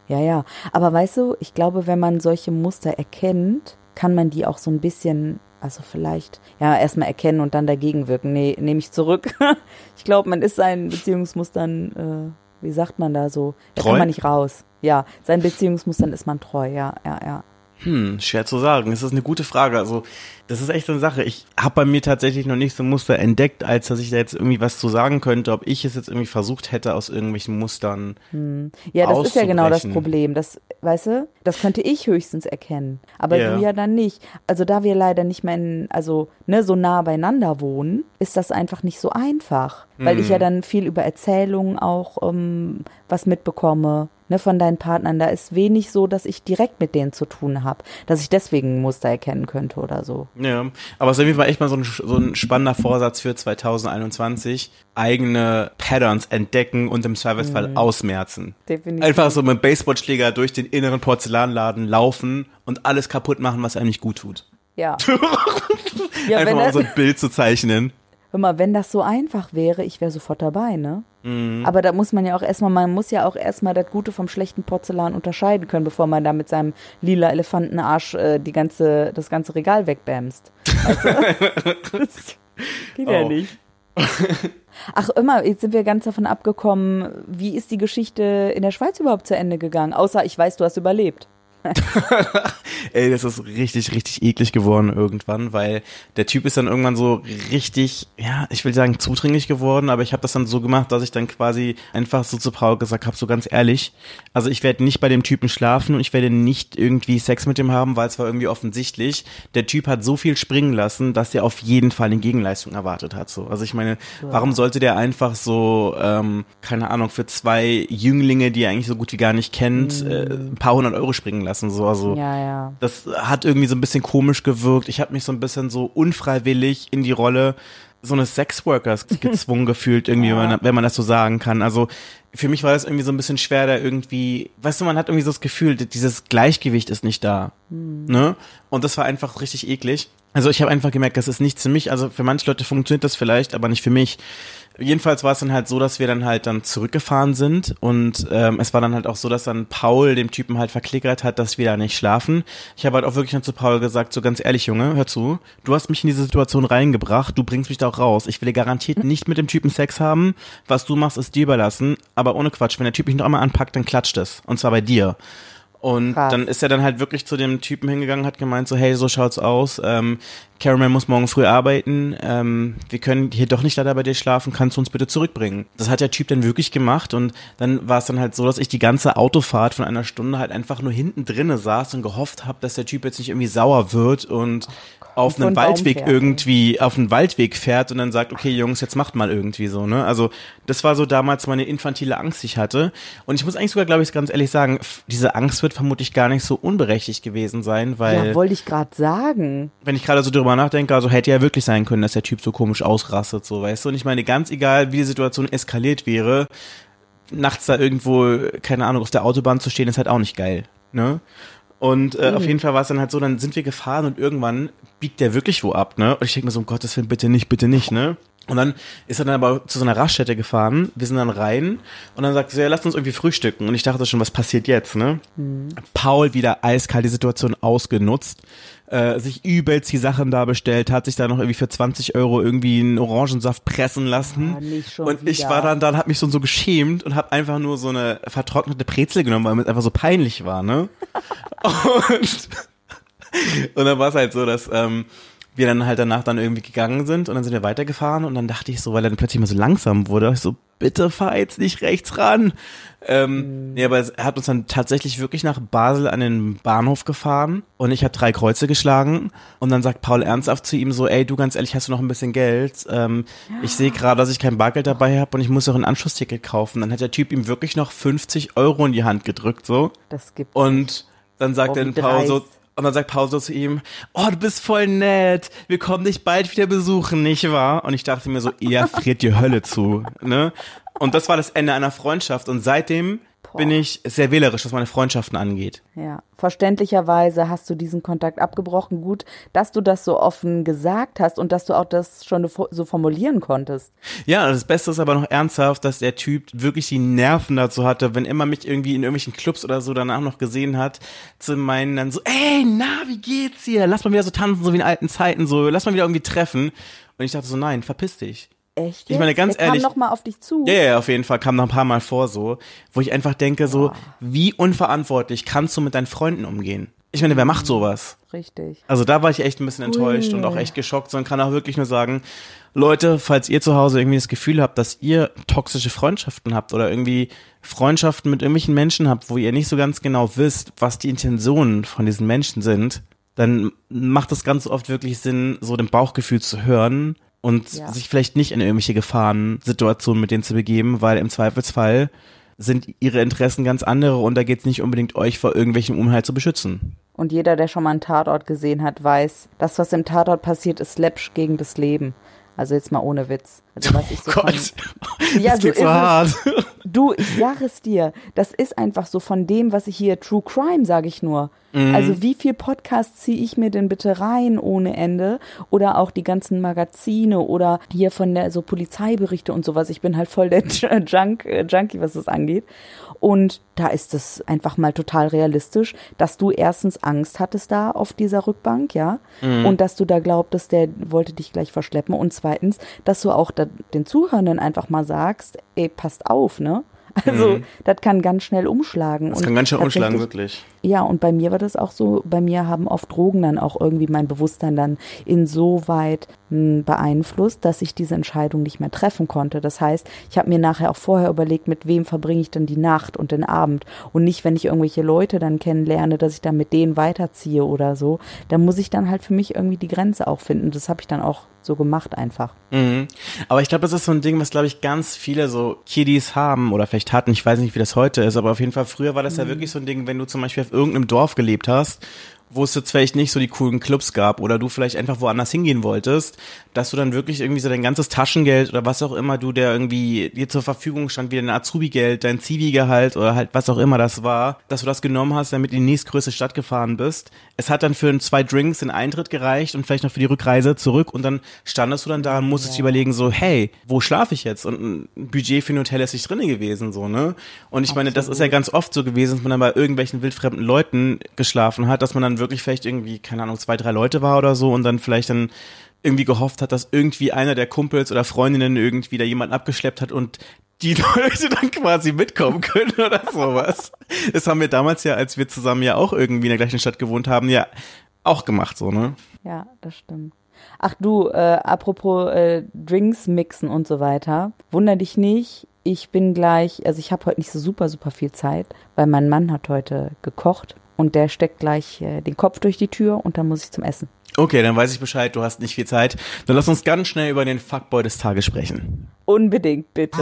D: Ja, ja. Aber weißt du, ich glaube, wenn man solche Muster erkennt, kann man die auch so ein bisschen, also vielleicht, ja, erstmal erkennen und dann dagegen wirken. Nee, nehme ich zurück. ich glaube, man ist seinen Beziehungsmustern, äh, wie sagt man da so, da
C: Treu?
D: kann man nicht raus. ja, sein Beziehungsmustern ist man treu, ja, ja, ja.
C: Hm, schwer zu sagen. Das ist eine gute Frage. Also, das ist echt so eine Sache. Ich habe bei mir tatsächlich noch nicht so ein Muster entdeckt, als dass ich da jetzt irgendwie was zu sagen könnte, ob ich es jetzt irgendwie versucht hätte, aus irgendwelchen Mustern.
D: Hm. Ja, das ist ja genau das Problem. Das, weißt du, das könnte ich höchstens erkennen. Aber yeah. du ja dann nicht. Also, da wir leider nicht mehr in, also, ne, so nah beieinander wohnen, ist das einfach nicht so einfach. Weil hm. ich ja dann viel über Erzählungen auch um, was mitbekomme ne, von deinen Partnern. Da ist wenig so, dass ich direkt mit denen zu tun habe, dass ich deswegen ein Muster erkennen könnte oder so.
C: Ja, aber es ist irgendwie echt mal so ein, so ein spannender Vorsatz für 2021. Eigene Patterns entdecken und im Servicefall mhm. ausmerzen. Definitiv. Einfach so mit Baseballschläger durch den inneren Porzellanladen laufen und alles kaputt machen, was einem nicht gut tut.
D: Ja.
C: ja Einfach mal so ein Bild zu zeichnen.
D: Hör mal, wenn das so einfach wäre, ich wäre sofort dabei, ne? Mhm. Aber da muss man ja auch erstmal, man muss ja auch erstmal das Gute vom schlechten Porzellan unterscheiden können, bevor man da mit seinem lila Elefantenarsch äh, die ganze, das ganze Regal wegbämst. Weißt du? das geht oh. ja nicht. Ach, immer, jetzt sind wir ganz davon abgekommen, wie ist die Geschichte in der Schweiz überhaupt zu Ende gegangen? Außer ich weiß, du hast überlebt.
C: Ey, das ist richtig, richtig eklig geworden irgendwann, weil der Typ ist dann irgendwann so richtig, ja, ich will sagen zudringlich geworden, aber ich habe das dann so gemacht, dass ich dann quasi einfach so zu Paul gesagt habe, so ganz ehrlich, also ich werde nicht bei dem Typen schlafen und ich werde nicht irgendwie Sex mit ihm haben, weil es war irgendwie offensichtlich, der Typ hat so viel springen lassen, dass er auf jeden Fall eine Gegenleistung erwartet hat. So. Also ich meine, ja. warum sollte der einfach so, ähm, keine Ahnung, für zwei Jünglinge, die er eigentlich so gut wie gar nicht kennt, mhm. äh, ein paar hundert Euro springen lassen? Lassen. So. Also
D: ja, ja.
C: das hat irgendwie so ein bisschen komisch gewirkt. Ich habe mich so ein bisschen so unfreiwillig in die Rolle so eines Sexworkers gezwungen gefühlt, irgendwie, ja. wenn, man, wenn man das so sagen kann. Also für mich war das irgendwie so ein bisschen schwer, da irgendwie, weißt du, man hat irgendwie so das Gefühl, dieses Gleichgewicht ist nicht da. Hm. Ne? Und das war einfach richtig eklig. Also ich habe einfach gemerkt, das ist nichts für mich. Also für manche Leute funktioniert das vielleicht, aber nicht für mich. Jedenfalls war es dann halt so, dass wir dann halt dann zurückgefahren sind und ähm, es war dann halt auch so, dass dann Paul dem Typen halt verklickert hat, dass wir da nicht schlafen. Ich habe halt auch wirklich dann zu Paul gesagt, so ganz ehrlich, Junge, hör zu, du hast mich in diese Situation reingebracht, du bringst mich da auch raus. Ich will garantiert nicht mit dem Typen Sex haben. Was du machst, ist dir überlassen. Aber ohne Quatsch, wenn der Typ mich noch einmal anpackt, dann klatscht es. Und zwar bei dir. Und Krass. dann ist er dann halt wirklich zu dem Typen hingegangen, hat gemeint so, hey, so schaut's aus. Ähm, Caramel muss morgen früh arbeiten. Ähm, wir können hier doch nicht leider bei dir schlafen. Kannst du uns bitte zurückbringen? Das hat der Typ dann wirklich gemacht. Und dann war es dann halt so, dass ich die ganze Autofahrt von einer Stunde halt einfach nur hinten drinne saß und gehofft habe, dass der Typ jetzt nicht irgendwie sauer wird und auf einen Waldweg irgendwie, auf einen Waldweg fährt und dann sagt, okay, Jungs, jetzt macht mal irgendwie so, ne? Also, das war so damals meine infantile Angst, die ich hatte. Und ich muss eigentlich sogar, glaube ich, ganz ehrlich sagen, diese Angst wird vermutlich gar nicht so unberechtigt gewesen sein, weil.
D: Ja, wollte ich gerade sagen.
C: Wenn ich gerade so drüber nachdenke, also hätte ja wirklich sein können, dass der Typ so komisch ausrastet, so, weißt du? Und ich meine, ganz egal, wie die Situation eskaliert wäre, nachts da irgendwo, keine Ahnung, auf der Autobahn zu stehen, ist halt auch nicht geil, ne? Und äh, mhm. auf jeden Fall war es dann halt so, dann sind wir gefahren und irgendwann biegt der wirklich wo ab, ne? Und ich denke mir so, um Gottes Willen, bitte nicht, bitte nicht, ne? Und dann ist er dann aber zu so einer Raststätte gefahren. Wir sind dann rein und dann sagt sie, ja, lasst uns irgendwie frühstücken. Und ich dachte schon, was passiert jetzt, ne? Mhm. Paul wieder eiskalt die Situation ausgenutzt, äh, sich übelst die Sachen da bestellt, hat sich da noch irgendwie für 20 Euro irgendwie einen Orangensaft pressen lassen. Ja, und ich war dann dann, hab mich schon so geschämt und hab einfach nur so eine vertrocknete Brezel genommen, weil mir einfach so peinlich war, ne? und, und dann war es halt so, dass ähm, wir dann halt danach dann irgendwie gegangen sind und dann sind wir weitergefahren und dann dachte ich so, weil er dann plötzlich mal so langsam wurde, ich so, bitte fahr jetzt nicht rechts ran. Ähm. Nee, aber er hat uns dann tatsächlich wirklich nach Basel an den Bahnhof gefahren und ich habe drei Kreuze geschlagen und dann sagt Paul ernsthaft zu ihm so, ey, du ganz ehrlich, hast du noch ein bisschen Geld? Ähm, ja. Ich sehe gerade, dass ich kein Bargeld dabei habe und ich muss auch ein Anschlussticket kaufen. Dann hat der Typ ihm wirklich noch 50 Euro in die Hand gedrückt, so.
D: Das gibt's.
C: Und dann sagt dann Paul so, und dann sagt Paul so zu ihm, oh, du bist voll nett, wir kommen dich bald wieder besuchen, nicht wahr? Und ich dachte mir so, eher friert die Hölle zu, ne? Und das war das Ende einer Freundschaft und seitdem Boah. bin ich sehr wählerisch, was meine Freundschaften angeht.
D: Ja, verständlicherweise hast du diesen Kontakt abgebrochen. Gut, dass du das so offen gesagt hast und dass du auch das schon so formulieren konntest.
C: Ja, das Beste ist aber noch ernsthaft, dass der Typ wirklich die Nerven dazu hatte, wenn immer mich irgendwie in irgendwelchen Clubs oder so danach noch gesehen hat, zu meinen dann so, ey, na, wie geht's hier? Lass mal wieder so tanzen, so wie in alten Zeiten, so, lass mal wieder irgendwie treffen. Und ich dachte so, nein, verpiss dich
D: Echt?
C: Ich meine,
D: jetzt?
C: ganz
D: Der
C: ehrlich-
D: Kam noch mal auf dich zu.
C: Ja, ja, auf jeden Fall kam noch ein paar Mal vor so, wo ich einfach denke so, wie unverantwortlich kannst du mit deinen Freunden umgehen? Ich meine, wer macht sowas?
D: Richtig.
C: Also da war ich echt ein bisschen enttäuscht und auch echt geschockt, sondern kann auch wirklich nur sagen, Leute, falls ihr zu Hause irgendwie das Gefühl habt, dass ihr toxische Freundschaften habt oder irgendwie Freundschaften mit irgendwelchen Menschen habt, wo ihr nicht so ganz genau wisst, was die Intentionen von diesen Menschen sind, dann macht es ganz oft wirklich Sinn, so dem Bauchgefühl zu hören und
D: Ja.
C: sich vielleicht nicht in irgendwelche Gefahrensituationen mit denen zu begeben, weil im Zweifelsfall sind ihre Interessen ganz andere und da geht es nicht unbedingt euch vor irgendwelchem Unheil zu beschützen.
D: Und jeder, der schon mal einen Tatort gesehen hat, weiß, das, was im Tatort passiert, ist läppsch gegen das Leben. Also jetzt mal ohne Witz. Also was ich so
C: Gott,
D: Von, ja,
C: das
D: so
C: so
D: es.
C: hart.
D: Du, ich sag es dir, das ist einfach so von dem, was ich hier True Crime, sage ich nur.
C: Mhm.
D: Also wie viel Podcasts ziehe ich mir denn bitte rein ohne Ende? Oder auch die ganzen Magazine oder hier von der so Polizeiberichte und sowas. Ich bin halt voll der Junk, äh, Junkie, was das angeht. Und da ist es einfach mal total realistisch, dass du erstens Angst hattest da auf dieser Rückbank, ja, und dass du da glaubtest, der wollte dich gleich verschleppen. Und zweitens, dass du auch den Zuhörenden einfach mal sagst, ey, passt auf, ne? Also, das kann ganz schnell umschlagen.
C: Das kann ganz schön umschlagen, wirklich.
D: ja, und bei mir war das auch so, bei mir haben oft Drogen dann auch irgendwie mein Bewusstsein dann insoweit mh, beeinflusst, dass ich diese Entscheidung nicht mehr treffen konnte. Das heißt, ich habe mir nachher auch vorher überlegt, mit wem verbringe ich dann die Nacht und den Abend und nicht, wenn ich irgendwelche Leute dann kennenlerne, dass ich dann mit denen weiterziehe oder so. Da muss ich dann halt für mich irgendwie die Grenze auch finden. Das habe ich dann auch so gemacht einfach.
C: Mhm. Aber ich glaube, das ist so ein Ding, was, glaube ich, ganz viele so Kiddies haben oder vielleicht hatten. Ich weiß nicht, wie das heute ist, aber auf jeden Fall früher war das ja wirklich so ein Ding, wenn du zum Beispiel auf irgendeinem Dorf gelebt hast, wo es jetzt vielleicht nicht so die coolen Clubs gab oder du vielleicht einfach woanders hingehen wolltest, dass du dann wirklich irgendwie so dein ganzes Taschengeld oder was auch immer du der irgendwie dir zur Verfügung stand, wie dein Azubi-Geld, dein Zivi-Gehalt oder halt was auch immer das war, dass du das genommen hast, damit in die nächstgrößte Stadt gefahren bist. Es hat dann für zwei Drinks den Eintritt gereicht und vielleicht noch für die Rückreise zurück und dann standest du dann da und musstest dir überlegen so, hey, wo schlafe ich jetzt? Und ein Budget für ein Hotel ist nicht drinne gewesen, so, ne? Und ich meine, das ist ja ganz oft so gewesen, dass man dann bei irgendwelchen wildfremden Leuten geschlafen hat, dass man dann wirklich vielleicht irgendwie, keine Ahnung, zwei, drei Leute war oder so und dann vielleicht dann irgendwie gehofft hat, dass irgendwie einer der Kumpels oder Freundinnen irgendwie da jemanden abgeschleppt hat und die Leute dann quasi mitkommen können oder sowas. Das haben wir damals ja, als wir zusammen ja auch irgendwie in der gleichen Stadt gewohnt haben, ja auch gemacht, so, ne?
D: Ja, das stimmt. Ach du, äh, apropos äh, Drinks mixen und so weiter. Wunder dich nicht, ich bin gleich, also ich habe heute nicht so super, super viel Zeit, weil mein Mann hat heute gekocht und der steckt gleich äh, den Kopf durch die Tür und dann muss ich zum Essen.
C: Okay, dann weiß ich Bescheid, du hast nicht viel Zeit. Dann lass uns ganz schnell über den Fuckboy des Tages sprechen.
D: Unbedingt, bitte.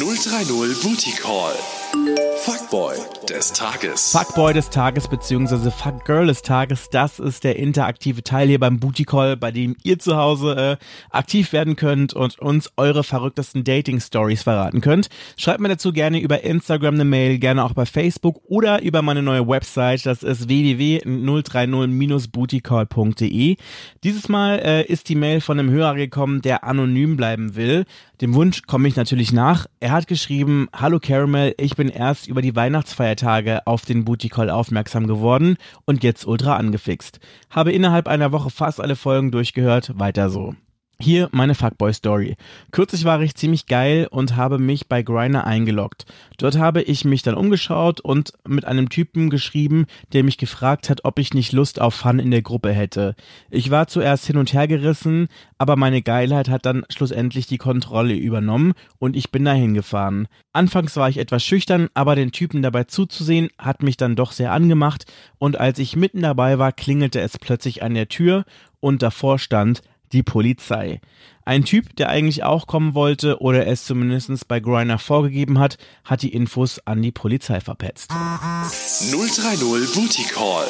B: 030 Booty Call. Fuckboy des Tages.
C: Fuckboy des Tages beziehungsweise Fuckgirl des Tages, das ist der interaktive Teil hier beim Booty Call, bei dem ihr zu Hause äh, aktiv werden könnt und uns eure verrücktesten Dating-Stories verraten könnt. Schreibt mir dazu gerne über Instagram eine Mail, gerne auch bei Facebook oder über meine neue Website, das ist www.030-bootycall.de. Dieses Mal äh, ist die Mail von einem Hörer gekommen, der anonym bleiben will. Dem Wunsch komme ich natürlich nach. Er hat geschrieben, Hallo Caramel, ich bin erst über die Weihnachtsfeiertage auf den Booty Call aufmerksam geworden und jetzt ultra angefixt. Habe innerhalb einer Woche fast alle Folgen durchgehört, weiter so. Hier meine Fuckboy-Story. Kürzlich war ich ziemlich geil und habe mich bei Grindr eingeloggt. Dort habe ich mich dann umgeschaut und mit einem Typen geschrieben, der mich gefragt hat, ob ich nicht Lust auf Fun in der Gruppe hätte. Ich war zuerst hin und her gerissen, aber meine Geilheit hat dann schlussendlich die Kontrolle übernommen und ich bin dahin gefahren. Anfangs war ich etwas schüchtern, aber den Typen dabei zuzusehen hat mich dann doch sehr angemacht und als ich mitten dabei war, klingelte es plötzlich an der Tür und davor stand die Polizei. Ein Typ, der eigentlich auch kommen wollte oder es zumindest bei Griner vorgegeben hat, hat die Infos an die Polizei verpetzt.
B: 030 Booty Call.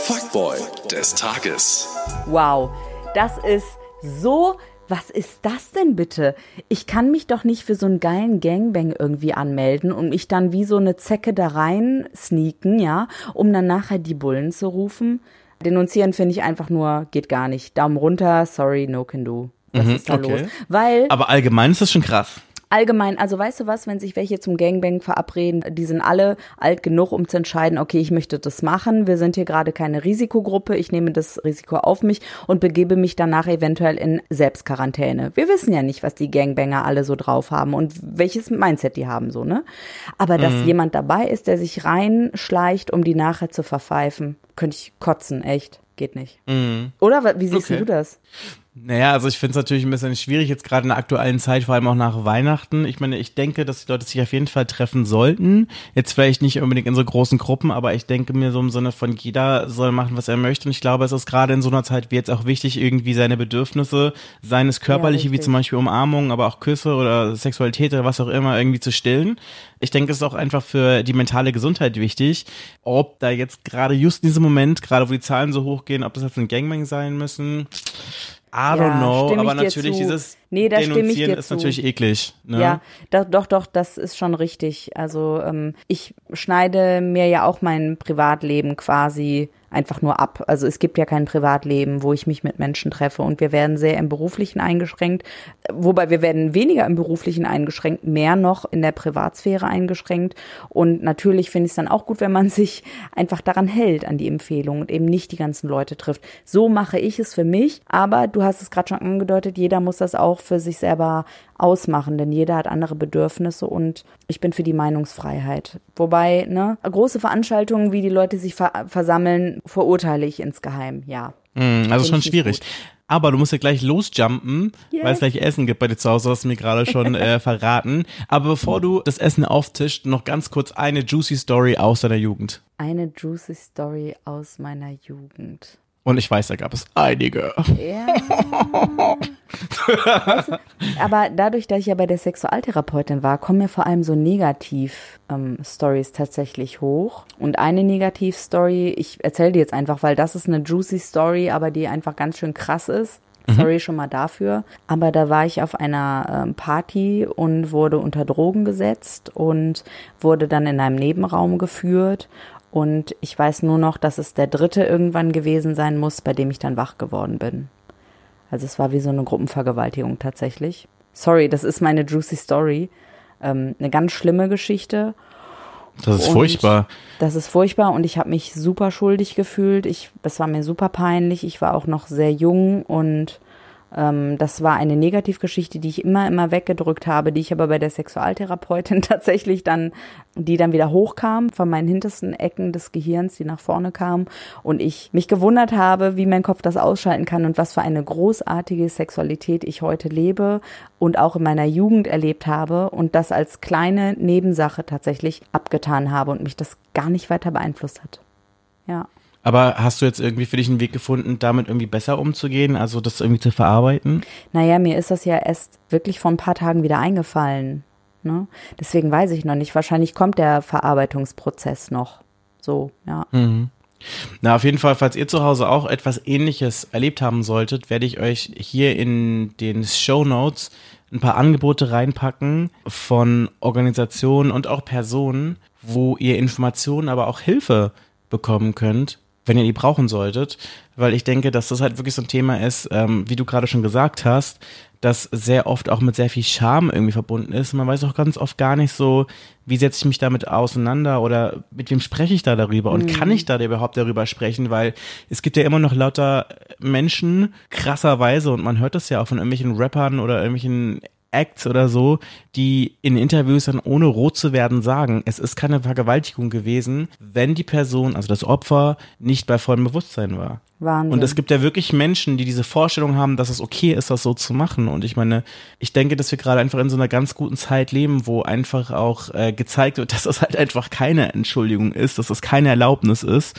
B: Fuckboy des Tages.
D: Wow, das ist so. Was ist das denn bitte? Ich kann mich doch nicht für so einen geilen Gangbang irgendwie anmelden und mich dann wie so eine Zecke da rein sneaken, ja, um dann nachher die Bullen zu rufen. Denunzieren finde ich einfach nur, geht gar nicht. Daumen runter, sorry, no can do. Was ist da
C: okay.
D: los? Weil
C: Aber allgemein ist das schon krass.
D: Allgemein, also weißt du was, wenn sich welche zum Gangbang verabreden, die sind alle alt genug, um zu entscheiden, okay, ich möchte das machen, wir sind hier gerade keine Risikogruppe, ich nehme das Risiko auf mich und begebe mich danach eventuell in Selbstquarantäne. Wir wissen ja nicht, was die Gangbanger alle so drauf haben und welches Mindset die haben, so, ne? Aber dass
C: Mhm.
D: jemand dabei ist, der sich reinschleicht, um die nachher zu verpfeifen, könnte ich kotzen, echt. Geht nicht. Oder wa- wie siehst
C: Mhm. Okay.
D: du das?
C: Naja, also ich finde es natürlich ein bisschen schwierig, jetzt gerade in der aktuellen Zeit, vor allem auch nach Weihnachten. Ich meine, ich denke, dass die Leute sich auf jeden Fall treffen sollten. Jetzt vielleicht nicht unbedingt in so großen Gruppen, aber ich denke mir so im Sinne von jeder soll machen, was er möchte. Und ich glaube, es ist gerade in so einer Zeit wie jetzt auch wichtig, irgendwie seine Bedürfnisse, seines körperliche, wie
D: richtig.
C: zum Beispiel Umarmung, aber auch Küsse oder Sexualität oder was auch immer, irgendwie zu stillen. Ich denke, es ist auch einfach für die mentale Gesundheit wichtig, ob da jetzt gerade just in diesem Moment, gerade wo die Zahlen so hochgehen, ob das jetzt ein Gangbang sein müssen. I don't
D: Ja,
C: know, aber natürlich
D: zu.
C: dieses
D: Nee, da
C: Denunzieren ist
D: zu.
C: natürlich eklig. Ne?
D: Ja, da, doch, doch, das ist schon richtig. Also ähm, ich schneide mir ja auch mein Privatleben quasi einfach nur ab. Also es gibt ja kein Privatleben, wo ich mich mit Menschen treffe und wir werden sehr im Beruflichen eingeschränkt. Wobei wir werden weniger im Beruflichen eingeschränkt, mehr noch in der Privatsphäre eingeschränkt. Und natürlich finde ich es dann auch gut, wenn man sich einfach daran hält, an die Empfehlung und eben nicht die ganzen Leute trifft. So mache ich es für mich, aber du hast es gerade schon angedeutet, jeder muss das auch für sich selber ausmachen, denn jeder hat andere Bedürfnisse und ich bin für die Meinungsfreiheit. Wobei, ne, große Veranstaltungen, wie die Leute sich ver versammeln, verurteile ich insgeheim, ja.
C: Mm, Also schon schwierig. Aber du musst ja gleich losjumpen, weil es gleich Essen gibt bei dir zu Hause, hast du mir gerade schon äh, verraten. Aber bevor du das Essen auftischt, noch ganz kurz eine juicy Story aus deiner Jugend.
D: Eine juicy Story aus meiner Jugend.
C: Und ich weiß, da gab es einige.
D: Ja. weißt du, aber dadurch, dass ich ja bei der Sexualtherapeutin war, kommen mir vor allem so Negativ-Stories tatsächlich hoch. Und eine Negativ-Story, ich erzähle die jetzt einfach, weil das ist eine juicy Story, aber die einfach ganz schön krass ist. Sorry schon mal dafür. Aber da war ich auf einer ähm, Party und wurde unter Drogen gesetzt und wurde dann in einem Nebenraum geführt. Und ich weiß nur noch, dass es der dritte irgendwann gewesen sein muss, bei dem ich dann wach geworden bin. Also es war wie so eine Gruppenvergewaltigung tatsächlich. Sorry, das ist meine juicy Story. Ähm, eine ganz schlimme Geschichte.
C: Das ist
D: Und
C: furchtbar.
D: Das ist furchtbar und ich habe mich super schuldig gefühlt. Ich, das war mir super peinlich. Ich war auch noch sehr jung und ähm, das war eine Negativgeschichte, die ich immer, immer weggedrückt habe, die ich aber bei der Sexualtherapeutin tatsächlich dann, die dann wieder hochkam von meinen hintersten Ecken des Gehirns, die nach vorne kam und ich mich gewundert habe, wie mein Kopf das ausschalten kann und was für eine großartige Sexualität ich heute lebe und auch in meiner Jugend erlebt habe und das als kleine Nebensache tatsächlich abgetan habe und mich das gar nicht weiter beeinflusst hat. Ja.
C: Aber hast du jetzt irgendwie für dich einen Weg gefunden, damit irgendwie besser umzugehen, also das irgendwie zu verarbeiten?
D: Naja, mir ist das ja erst wirklich vor ein paar Tagen wieder eingefallen. Ne? Deswegen weiß ich noch nicht. Wahrscheinlich kommt der Verarbeitungsprozess noch. So, ja.
C: Na, auf jeden Fall, falls ihr zu Hause auch etwas ähnliches erlebt haben solltet, werde ich euch hier in den Show Notes ein paar Angebote reinpacken von Organisationen und auch Personen, wo ihr Informationen, aber auch Hilfe bekommen könnt, wenn ihr die brauchen solltet. Weil ich denke, dass das halt wirklich so ein Thema ist, ähm, wie du gerade schon gesagt hast, das sehr oft auch mit sehr viel Scham irgendwie verbunden ist. Man weiß auch ganz oft gar nicht so, wie setze ich mich damit auseinander oder mit wem spreche ich da darüber und kann ich da überhaupt darüber sprechen, weil es gibt ja immer noch lauter Menschen, krasserweise, und man hört das ja auch von irgendwelchen Rappern oder irgendwelchen Acts oder so, die in Interviews dann ohne rot zu werden sagen, es ist keine Vergewaltigung gewesen, wenn die Person, also das Opfer, nicht bei vollem Bewusstsein war.
D: Wahnsinn.
C: Und es gibt ja wirklich Menschen, die diese Vorstellung haben, dass es okay ist, das so zu machen. Und ich meine, ich denke, dass wir gerade einfach in so einer ganz guten Zeit leben, wo einfach auch äh, gezeigt wird, dass das halt einfach keine Entschuldigung ist, dass das keine Erlaubnis ist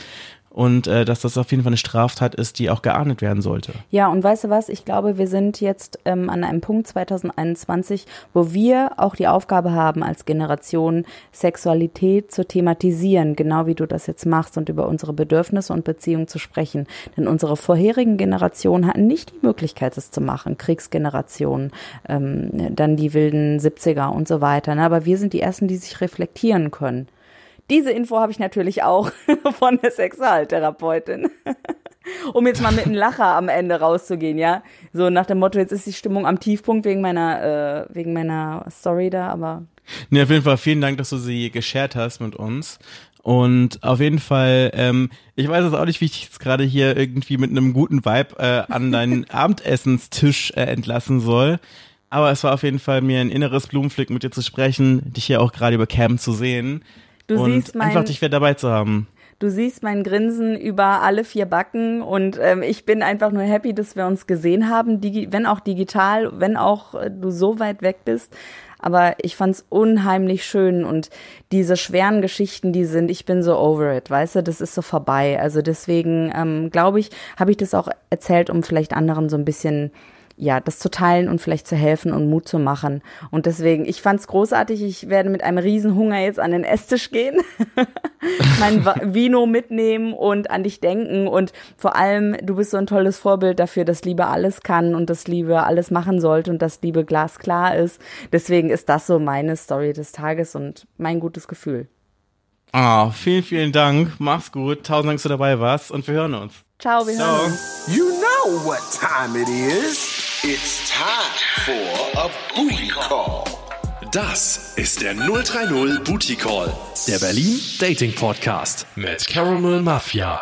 C: und äh, dass das auf jeden Fall eine Straftat ist, die auch geahndet werden sollte.
D: Ja, und weißt du was? Ich glaube, wir sind jetzt ähm, an einem Punkt 2021, wo wir auch die Aufgabe haben, als Generation Sexualität zu thematisieren, genau wie du das jetzt machst und über unsere Bedürfnisse und Beziehungen zu sprechen. Denn unsere vorherigen Generationen hatten nicht die Möglichkeit, das zu machen. Kriegsgenerationen, ähm, dann die wilden 70er und so weiter. Ne? Aber wir sind die Ersten, die sich reflektieren können. Diese Info habe ich natürlich auch von der Sexualtherapeutin. um jetzt mal mit einem Lacher am Ende rauszugehen, ja. So nach dem Motto, jetzt ist die Stimmung am Tiefpunkt wegen meiner, äh, wegen meiner Story da, aber.
C: Nee, auf jeden Fall vielen Dank, dass du sie geshared hast mit uns. Und auf jeden Fall, ähm, ich weiß es auch nicht, wie ich jetzt gerade hier irgendwie mit einem guten Vibe äh, an deinen Abendessenstisch äh, entlassen soll. Aber es war auf jeden Fall mir ein inneres Blumenpflück mit dir zu sprechen, dich hier auch gerade über Cam zu sehen.
D: Du
C: und
D: siehst mein,
C: einfach dich wieder dabei zu haben.
D: Du siehst mein Grinsen über alle vier Backen und ähm, ich bin einfach nur happy, dass wir uns gesehen haben, digi wenn auch digital, wenn auch äh, du so weit weg bist. Aber ich fand's unheimlich schön und diese schweren Geschichten, die sind, ich bin so over it, weißt du, das ist so vorbei. Also deswegen ähm, glaube ich, habe ich das auch erzählt, um vielleicht anderen so ein bisschen ja, das zu teilen und vielleicht zu helfen und Mut zu machen. Und deswegen, ich fand's großartig. Ich werde mit einem Riesenhunger jetzt an den Esstisch gehen, mein Vino mitnehmen und an dich denken. Und vor allem, du bist so ein tolles Vorbild dafür, dass Liebe alles kann und dass Liebe alles machen sollte und dass Liebe glasklar ist. Deswegen ist das so meine Story des Tages und mein gutes Gefühl.
C: Ah, oh, vielen, vielen Dank. Mach's gut. Tausend Dank, dass du dabei warst und wir hören uns.
D: Ciao, wir hören uns.
A: You know what time it is. It's time for a booty call.
B: Das ist der 030 Booty Call, der Berlin Dating Podcast mit Caramel Mafia.